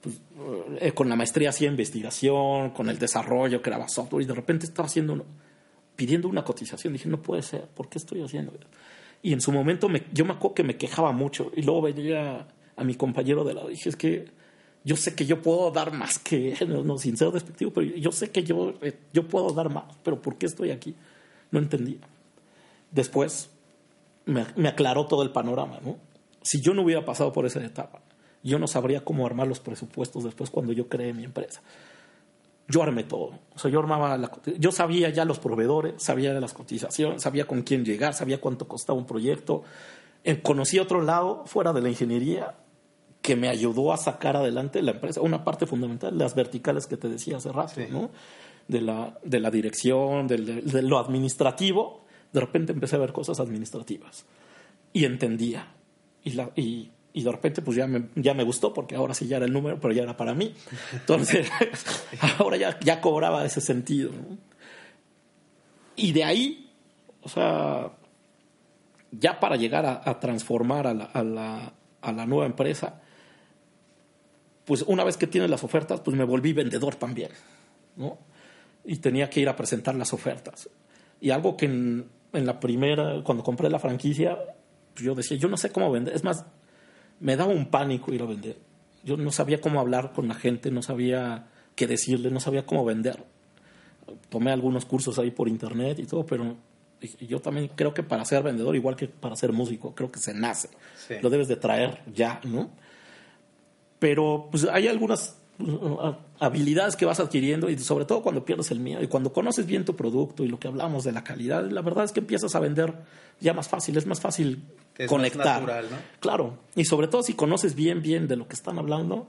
Pues, eh, con la maestría hacía investigación, con el desarrollo, creaba software y de repente estaba haciendo, pidiendo una cotización. Dije, no puede ser, ¿por qué estoy haciendo? Y en su momento me, yo me acuerdo que me quejaba mucho. Y luego veía a mi compañero de lado y dije, es que yo sé que yo puedo dar más que él, no, sin ser despectivo, pero yo sé que yo, eh, yo puedo dar más, pero ¿por qué estoy aquí? No entendía. Después me, me aclaró todo el panorama, ¿no? Si yo no hubiera pasado por esa etapa, yo no sabría cómo armar los presupuestos después cuando yo creé mi empresa yo armé todo. O sea, yo armaba la, yo sabía ya los proveedores, sabía de las cotizaciones, sabía con quién llegar, sabía cuánto costaba un proyecto. Eh, conocí otro lado fuera de la ingeniería que me ayudó a sacar adelante la empresa. Una parte fundamental, las verticales que te decía hace rato, ¿no? De la, de la dirección, de, de, lo administrativo. De repente empecé a ver cosas administrativas y entendía. Y, la, y y de repente pues ya me, ya me gustó porque ahora sí ya era el número, pero ya era para mí. Entonces, *laughs* *laughs* ahora ya, ya cobraba ese sentido. Y de ahí, o sea, ya para llegar a, transformar a la, a, la, a la, nueva empresa, pues una vez que tienes las ofertas, pues me volví vendedor también, ¿no? Y tenía que ir a presentar las ofertas. Y algo que en, en la primera, cuando compré la franquicia, pues yo decía, yo no sé cómo vender. Es más, me daba un pánico ir a vender. Yo no sabía cómo hablar con la gente, no sabía qué decirle, no sabía cómo vender. Tomé algunos cursos ahí por internet y todo, pero yo también creo que para ser vendedor, igual que para ser músico, creo que se nace. Lo debes de traer ya, ¿no? Pero pues hay algunas habilidades que vas adquiriendo y sobre todo cuando pierdes el miedo y cuando conoces bien tu producto y lo que hablamos de la calidad, la verdad es que empiezas a vender ya más fácil, es más fácil conectar. ¿no? Claro, y sobre todo si conoces bien, bien de lo que están hablando,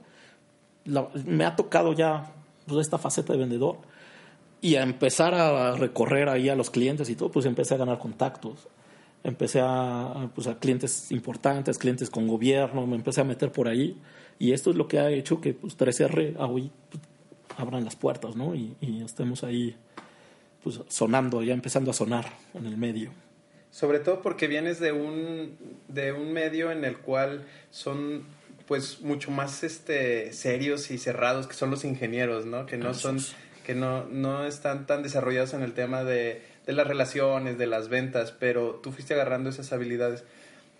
me ha tocado ya pues, esta faceta de vendedor y a empezar a recorrer ahí a los clientes y todo, pues empecé a ganar contactos. Empecé a, pues, a clientes importantes, clientes con gobierno, me empecé a meter por ahí. Y esto es lo que ha hecho que pues, 3R hoy pues, abran las puertas, ¿no? Y, y, estemos ahí pues, sonando, ya empezando a sonar en el medio.
Sobre todo porque vienes de un, de un medio en el cual son pues mucho más este serios y cerrados que son los ingenieros, ¿no? Que no son que no, no están tan desarrollados en el tema de, de las relaciones, de las ventas, pero tú fuiste agarrando esas habilidades.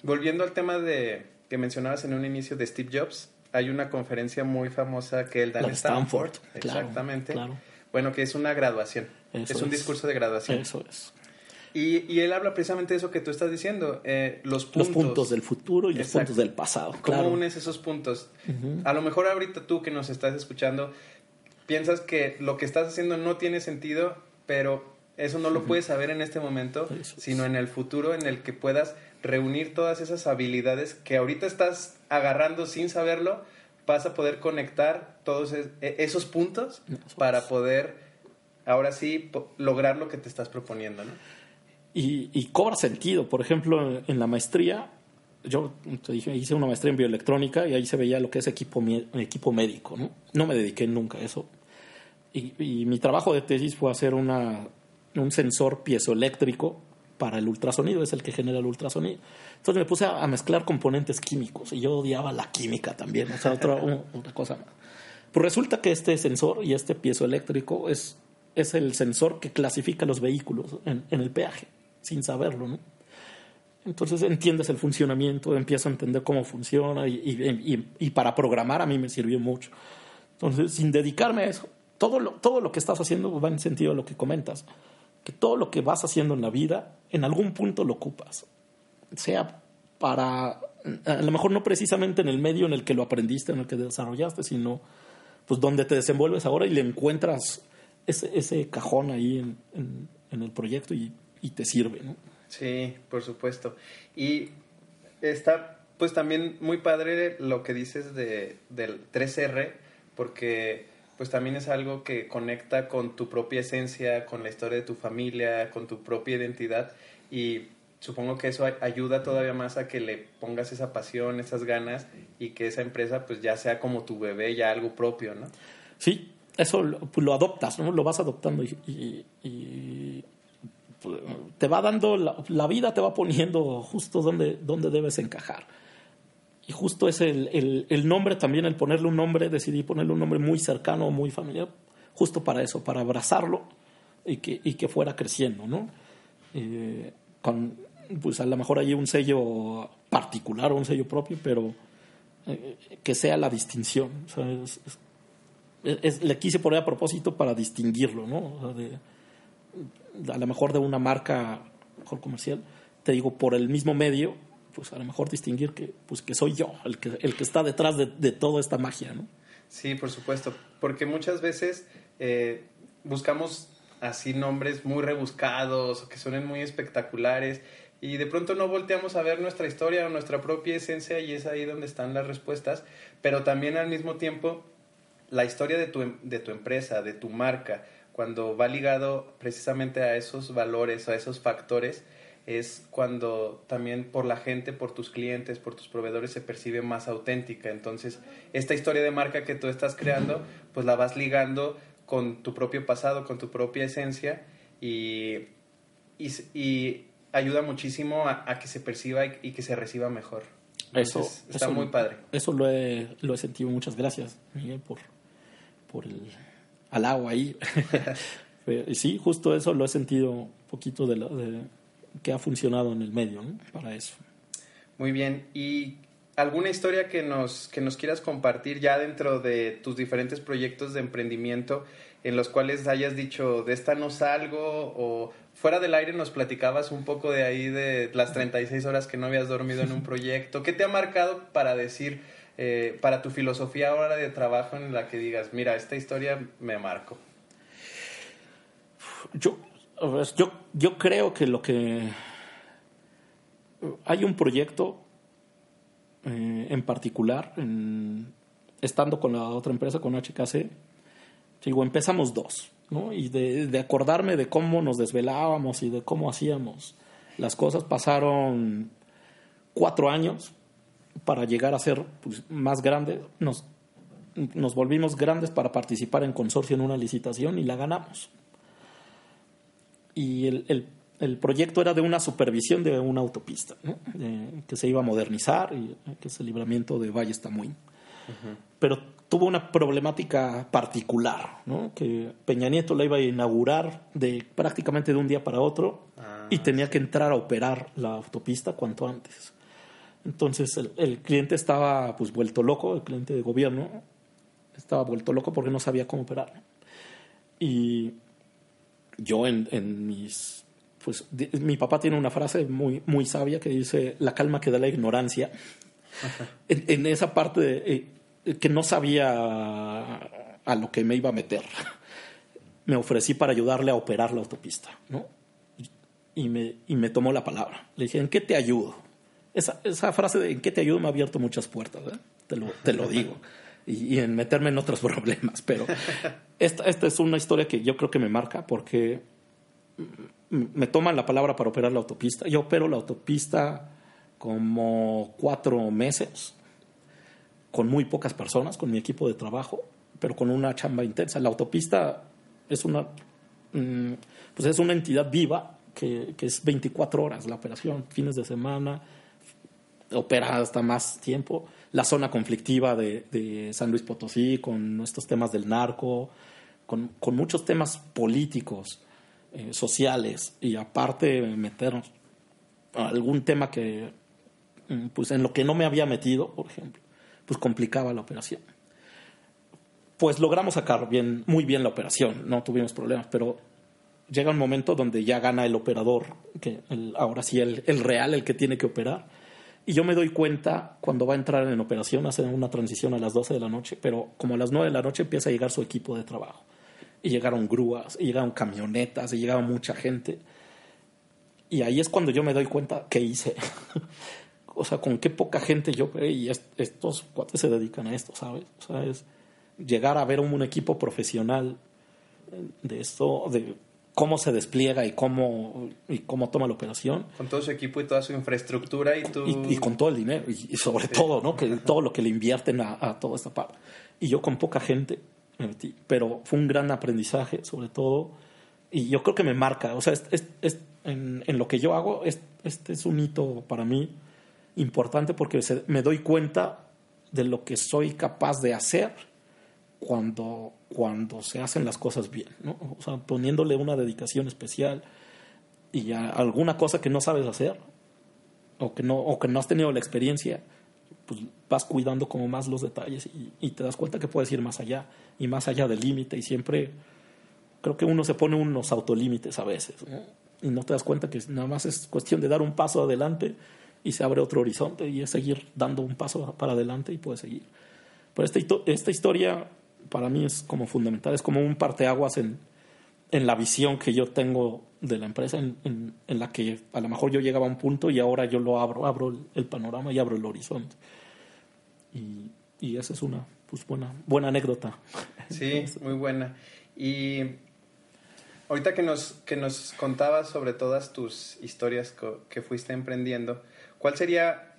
Volviendo al tema de que mencionabas en un inicio de Steve Jobs, hay una conferencia muy famosa que él da en Stanford. exactamente. Bueno, que es una graduación. es un discurso de graduación.
Eso es.
Y, y, él habla precisamente de eso que tú estás diciendo, eh, los puntos.
Los puntos del futuro y los puntos del pasado.
¿Cómo unes esos puntos? A lo mejor ahorita tú que nos estás escuchando piensas que lo que estás haciendo no tiene sentido, pero eso no lo puedes saber en este momento, sino en el futuro en el que puedas reunir todas esas habilidades que ahorita estás agarrando sin saberlo, vas a poder conectar todos e, esos puntos para poder ahora sí lograr lo que te estás proponiendo, ¿no?
Y, cobra sentido. Por ejemplo, en la maestría, yo te dije, hice una maestría en bioelectrónica y ahí se veía lo que es equipo, equipo médico, ¿no? No me dediqué nunca a eso. Y, mi trabajo de tesis fue hacer una, un sensor piezoeléctrico para el ultrasonido, es el que genera el ultrasonido. Entonces me puse a, mezclar componentes químicos y yo odiaba la química también, o sea, otra, *laughs* otra cosa más. Pues resulta que este sensor y este piezoeléctrico es, es el sensor que clasifica los vehículos en, en el peaje, sin saberlo, ¿no? Entonces entiendes el funcionamiento, empiezas a entender cómo funciona y, y, y, para programar a mí me sirvió mucho. Entonces, sin dedicarme a eso, todo lo, todo lo que estás haciendo va en sentido a lo que comentas. Que todo lo que vas haciendo en la vida, en algún punto lo ocupas. Sea para, a lo mejor no precisamente en el medio en el que lo aprendiste, en el que desarrollaste, sino pues donde te desenvuelves ahora y le encuentras ese, ese cajón ahí en, en, el proyecto y, y te sirve, ¿no?
Sí, por supuesto. Y está pues también muy padre lo que dices de, del 3R, porque pues también es algo que conecta con tu propia esencia, con la historia de tu familia, con tu propia identidad y supongo que eso ayuda todavía más a que le pongas esa pasión, esas ganas y que esa empresa pues ya sea como tu bebé, ya algo propio, ¿no?
Sí, eso lo, pues, lo adoptas, ¿no? Lo vas adoptando y te va dando, la, vida te va poniendo justo donde, donde debes encajar. Y justo es el, el, nombre también, el ponerle un nombre, decidí ponerle un nombre muy cercano, muy familiar, justo para eso, para abrazarlo y que, y que fuera creciendo, ¿no? Eh, con, pues a lo mejor hay un sello particular o un sello propio, pero eh, que sea la distinción. le quise poner a propósito para distinguirlo, ¿no? de, a lo mejor de una marca mejor comercial, te digo, por el mismo medio, pues a lo mejor distinguir que, pues que soy yo el que, el que está detrás de, de toda esta magia, ¿no?
Sí, por supuesto, porque muchas veces eh, buscamos así nombres muy rebuscados o que suenen muy espectaculares y de pronto no volteamos a ver nuestra historia o nuestra propia esencia y es ahí donde están las respuestas, pero también al mismo tiempo la historia de tu, de tu empresa, de tu marca, cuando va ligado precisamente a esos valores, a esos factores, es cuando también por la gente, por tus clientes, por tus proveedores se percibe más auténtica. Entonces, esta historia de marca que tú estás creando, pues la vas ligando con tu propio pasado, con tu propia esencia y, y, ayuda muchísimo a, que se perciba y, que se reciba mejor.
eso
está muy padre.
Eso lo he, lo he sentido. Muchas gracias, Miguel, por, por el halago ahí. *laughs* sí, justo eso lo he sentido un poquito de, lo, de que ha funcionado en el medio para eso.
Muy bien. ¿Y alguna historia que nos, que nos quieras compartir ya dentro de tus diferentes proyectos de emprendimiento en los cuales hayas dicho, de esta no salgo o fuera del aire nos platicabas un poco de ahí de las 36 horas que no habías dormido en un *laughs* proyecto? ¿Qué te ha marcado para decir, eh, para tu filosofía ahora de trabajo en la que digas, mira, esta historia me marco?
Yo, yo, yo creo que lo que... Hay un proyecto eh, en particular, estando con la otra empresa, con HKC, digo, empezamos dos, ¿no? Y de, acordarme de cómo nos desvelábamos y de cómo hacíamos las cosas, pasaron cuatro años para llegar a ser pues, más grandes. Nos, nos volvimos grandes para participar en consorcio en una licitación y la ganamos. Y el, el el proyecto era de una supervisión de una autopista que se iba a modernizar, y, que es el libramiento de Valle Tamuín. Pero tuvo una problemática particular, que Peña Nieto la iba a inaugurar de prácticamente de un día para otro ah, y tenía que entrar a operar la autopista cuanto antes. Entonces el, cliente estaba pues vuelto loco, el cliente de gobierno estaba vuelto loco porque no sabía cómo operar. Y yo en mis pues mi papá tiene una frase muy, muy sabia que dice, la calma que da la ignorancia. En, esa parte de, eh, que no sabía a lo que me iba a meter, *laughs* me ofrecí para ayudarle a operar la autopista, ¿no? Y me, y me tomó la palabra. Le dije, ¿en qué te ayudo? Esa, esa frase de ¿en qué te ayudo? me ha abierto muchas puertas, ¿eh? te, lo, te lo *laughs* digo. Y, en meterme en otros *laughs* problemas. Pero esta, esta es una historia que yo creo que me marca porque me toman la palabra para operar la autopista. Yo opero la autopista como cuatro meses, con muy pocas personas, con mi equipo de trabajo, pero con una chamba intensa. La autopista es una, mm, pues es una entidad viva que, que es 24 horas la operación, fines de semana, opera hasta más tiempo. La zona conflictiva de, San Luis Potosí, con estos temas del narco, con, con muchos temas políticos eh, sociales y aparte meter algún tema que, mm, pues en lo que no me había metido, por ejemplo, pues complicaba la operación. Pues logramos sacar bien, muy bien la operación, no tuvimos problemas, pero llega un momento donde ya gana el operador, que ahora sí el, el real, el que tiene que operar. Y yo me doy cuenta cuando va a entrar en operación, hace una transición a las 12 de la noche, pero como a las 9 de la noche empieza a llegar su equipo de trabajo y llegaron grúas, y llegaron camionetas, y llegaba mucha gente. Y ahí es cuando yo me doy cuenta que hice. *laughs* o sea, con qué poca gente yo y estos cuates se dedican a esto, ¿sabes? O sea, es llegar a ver un, equipo profesional de esto, de cómo se despliega y cómo, y cómo toma la operación.
Con todo su equipo y toda su infraestructura y tú...
Y, con todo el dinero, y, sobre todo, ¿no? Que todo lo que le invierten a, a toda esta parte. Y yo con poca gente pero fue un gran aprendizaje, sobre todo, y yo creo que me marca, o sea, es, es, en, en, lo que yo hago, este es un hito para mí importante porque me doy cuenta de lo que soy capaz de hacer cuando, cuando se hacen las cosas bien, ¿no? O sea, poniéndole una dedicación especial y a alguna cosa que no sabes hacer o que no, o que no has tenido la experiencia, pues vas cuidando como más los detalles y, te das cuenta que puedes ir más allá y más allá del límite y siempre creo que uno se pone unos autolímites a veces y no te das cuenta que nada más es cuestión de dar un paso adelante y se abre otro horizonte y es seguir dando un paso para adelante y puedes seguir. Pero esta, esta historia para mí es como fundamental, es como un parteaguas en, en la visión que yo tengo de la empresa, en, en, la que a lo mejor yo llegaba a un punto y ahora yo lo abro, abro el, panorama y abro el horizonte. Y, y esa es una pues, buena, buena anécdota.
Sí, *laughs* muy buena. Y ahorita que nos, que nos contabas sobre todas tus historias que fuiste emprendiendo, ¿cuál sería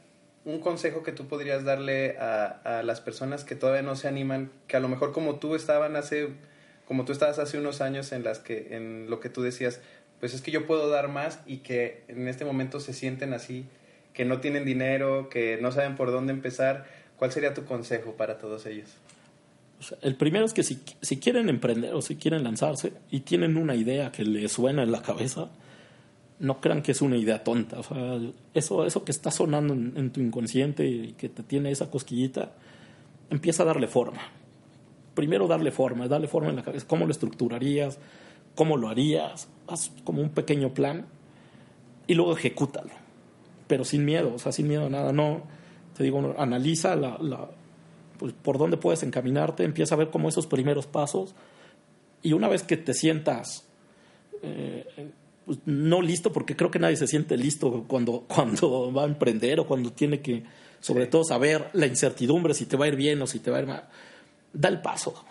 un consejo que tú podrías darle a, a las personas que todavía no se animan, que a lo mejor como tú estaban hace como tú estabas hace unos años en las que en lo que tú decías, pues es que yo puedo dar más y que en este momento se sienten así, que no tienen dinero, que no saben por dónde empezar. ¿Cuál sería tu consejo para todos ellos?
el primero es que si, si, quieren emprender o si quieren lanzarse y tienen una idea que les suena en la cabeza, no crean que es una idea tonta. Eso, eso que está sonando en, tu inconsciente y que te tiene esa cosquillita, empieza a darle forma. Primero darle forma, darle forma en la cabeza. ¿Cómo lo estructurarías? ¿Cómo lo harías? Haz como un pequeño plan y luego ejecútalo. Pero sin miedo, o sea, sin miedo a nada. No, te digo, analiza la, pues, por dónde puedes encaminarte, empieza a ver como esos primeros pasos y una vez que te sientas eh, pues, no listo, porque creo que nadie se siente listo cuando, *laughs* cuando va a emprender o cuando tiene que, sobre todo, saber la incertidumbre, si te va a ir bien o si te va a ir mal. Da el paso.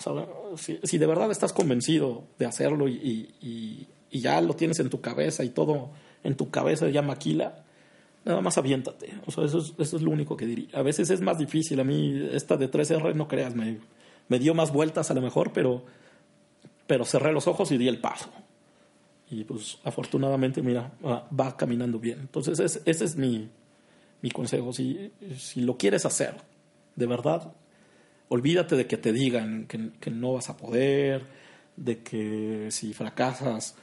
si, de verdad estás convencido de hacerlo y, ya lo tienes en tu cabeza y todo en tu cabeza ya maquila, nada más aviéntate. O sea, eso es, eso es lo único que diría. A veces es más difícil. A mí esta de 3R, no creas, me, me dio más vueltas a lo mejor, pero, pero cerré los ojos y di el paso y pues afortunadamente, mira, va, caminando bien. Entonces ese es mi, mi consejo. Si, si, lo quieres hacer, de verdad, olvídate de que te digan que, que, no vas a poder, de que si fracasas,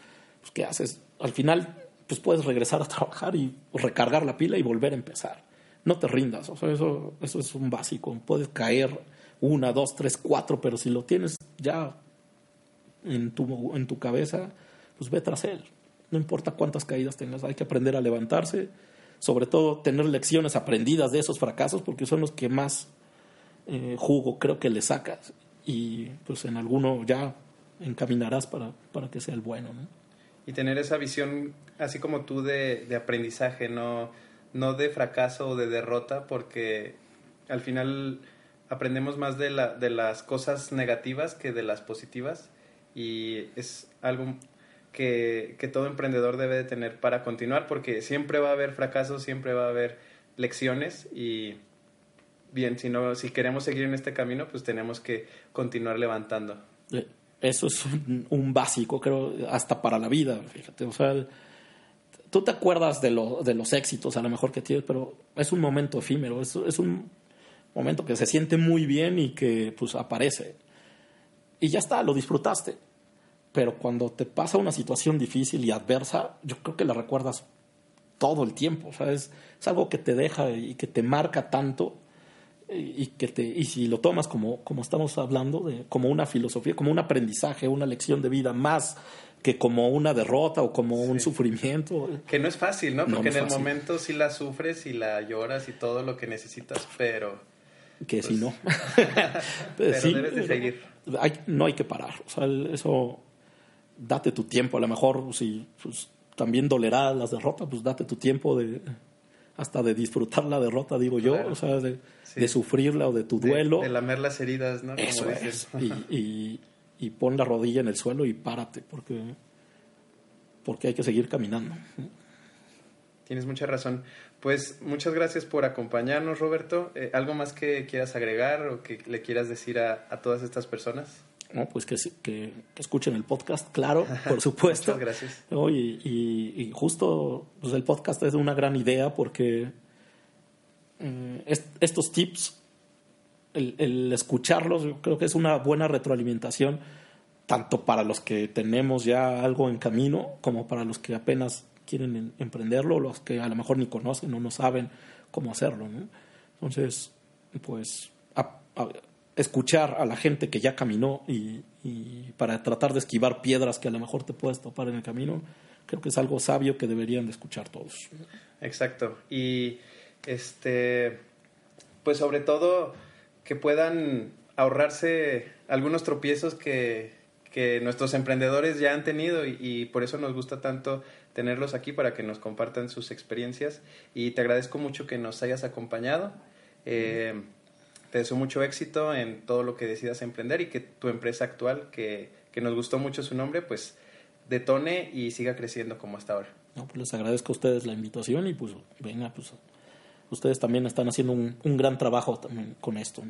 pues ¿qué haces? Al final, pues puedes regresar a trabajar y recargar la pila y volver a empezar. No te rindas, o sea, eso, eso es un básico. Puedes caer una, dos, tres, cuatro, pero si lo tienes ya en tu, en tu cabeza, pues ve tras él. No importa cuántas caídas tengas, hay que aprender a levantarse, sobre todo tener lecciones aprendidas de esos fracasos, porque son los que más eh, jugo creo que le sacas y pues en alguno ya encaminarás para, para que sea el bueno. ¿no?
Y tener esa visión, así como tú, de, de aprendizaje, no, no de fracaso o de derrota, porque al final aprendemos más de, la, de las cosas negativas que de las positivas y es algo que, que, todo emprendedor debe de tener para continuar, porque siempre va a haber fracasos, siempre va a haber lecciones y bien, si, no, si queremos seguir en este camino, pues tenemos que continuar levantando.
Eh, eso es un, básico, creo, hasta para la vida, fíjate, o sea, tú te acuerdas de, lo, de los éxitos a lo mejor que tienes, pero es un momento efímero, es, es un momento que se siente muy bien y que pues aparece. Y ya está, lo disfrutaste pero cuando te pasa una situación difícil y adversa, yo creo que la recuerdas todo el tiempo, es, algo que te deja y que te marca tanto y que te y si lo tomas como como estamos hablando de como una filosofía, como un aprendizaje, una lección de vida más que como una derrota o como un sufrimiento.
Que no es fácil, ¿no? Porque en el momento sí la sufres y la lloras y todo lo que necesitas, pero
que si pues, no. *laughs* *laughs*
pero debes de seguir.
no hay que parar, o sea, eso date tu tiempo, a lo mejor si pues, también dolerá las derrotas, pues date tu tiempo de hasta de disfrutar la derrota, digo yo, o sea, de, sufrirla o de tu duelo.
De, lamer las heridas, ¿no?
Eso es. Y, y, pon la rodilla en el suelo y párate, porque, porque hay que seguir caminando.
Tienes mucha razón. Pues muchas gracias por acompañarnos, Roberto. Eh, ¿Algo más que quieras agregar o que le quieras decir a, a todas estas personas?
¿No? Pues que, que, escuchen el podcast, claro, por *laughs* supuesto.
Muchas gracias.
Y, justo pues el podcast es una gran idea porque eh, estos tips, el, el, escucharlos, yo creo que es una buena retroalimentación, tanto para los que tenemos ya algo en camino, como para los que apenas quieren emprenderlo, los que a lo mejor ni conocen o no saben cómo hacerlo. Entonces, pues escuchar a la gente que ya caminó y, para tratar de esquivar piedras que a lo mejor te puedes topar en el camino, creo que es algo sabio que deberían de escuchar todos.
Exacto. Y este pues sobre todo que puedan ahorrarse algunos tropiezos que, que nuestros emprendedores ya han tenido y, por eso nos gusta tanto tenerlos aquí para que nos compartan sus experiencias y te agradezco mucho que nos hayas acompañado. Eh, te deseo mucho éxito en todo lo que decidas emprender y que tu empresa actual, que, que nos gustó mucho su nombre, pues detone y siga creciendo como hasta ahora.
No, pues les agradezco a ustedes la invitación y pues venga, pues ustedes también están haciendo un, un gran trabajo también con esto.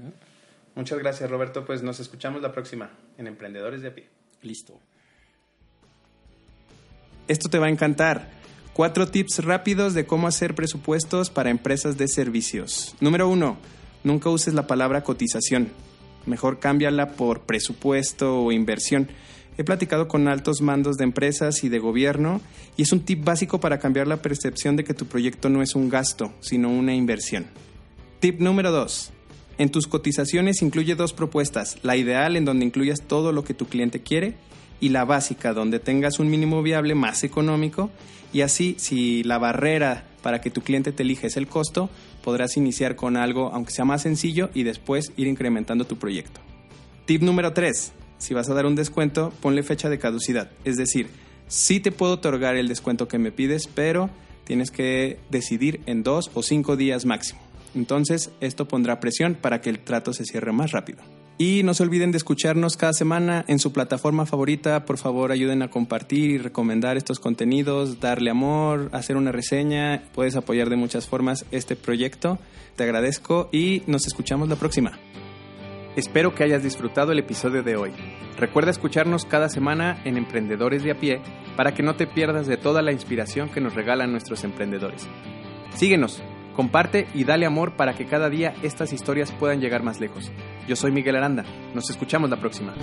Muchas gracias Roberto, pues nos escuchamos la próxima en Emprendedores de a pie.
Listo.
Esto te va a encantar. Cuatro tips rápidos de cómo hacer presupuestos para empresas de servicios. Número uno, nunca uses la palabra cotización. Mejor cámbiala por presupuesto o inversión. He platicado con altos mandos de empresas y de gobierno y es un tip básico para cambiar la percepción de que tu proyecto no es un gasto, sino una inversión. Tip número 2. En tus cotizaciones incluye dos propuestas, la ideal en donde incluyas todo lo que tu cliente quiere y la básica donde tengas un mínimo viable más económico y así si la barrera para que tu cliente te elija es el costo, podrás iniciar con algo aunque sea más sencillo y después ir incrementando tu proyecto. Tip número 3. Si vas a dar un descuento, ponle fecha de caducidad. Es decir, sí te puedo otorgar el descuento que me pides, pero tienes que decidir en dos o cinco días máximo. Entonces, esto pondrá presión para que el trato se cierre más rápido. Y no se olviden de escucharnos cada semana en su plataforma favorita. Por favor, ayuden a compartir y recomendar estos contenidos, darle amor, hacer una reseña. Puedes apoyar de muchas formas este proyecto. Te agradezco y nos escuchamos la próxima. Espero que hayas disfrutado el episodio de hoy. Recuerda escucharnos cada semana en Emprendedores de a pie para que no te pierdas de toda la inspiración que nos regalan nuestros emprendedores. Síguenos Comparte y dale amor para que cada día estas historias puedan llegar más lejos. Yo soy Miguel Aranda. Nos escuchamos la próxima.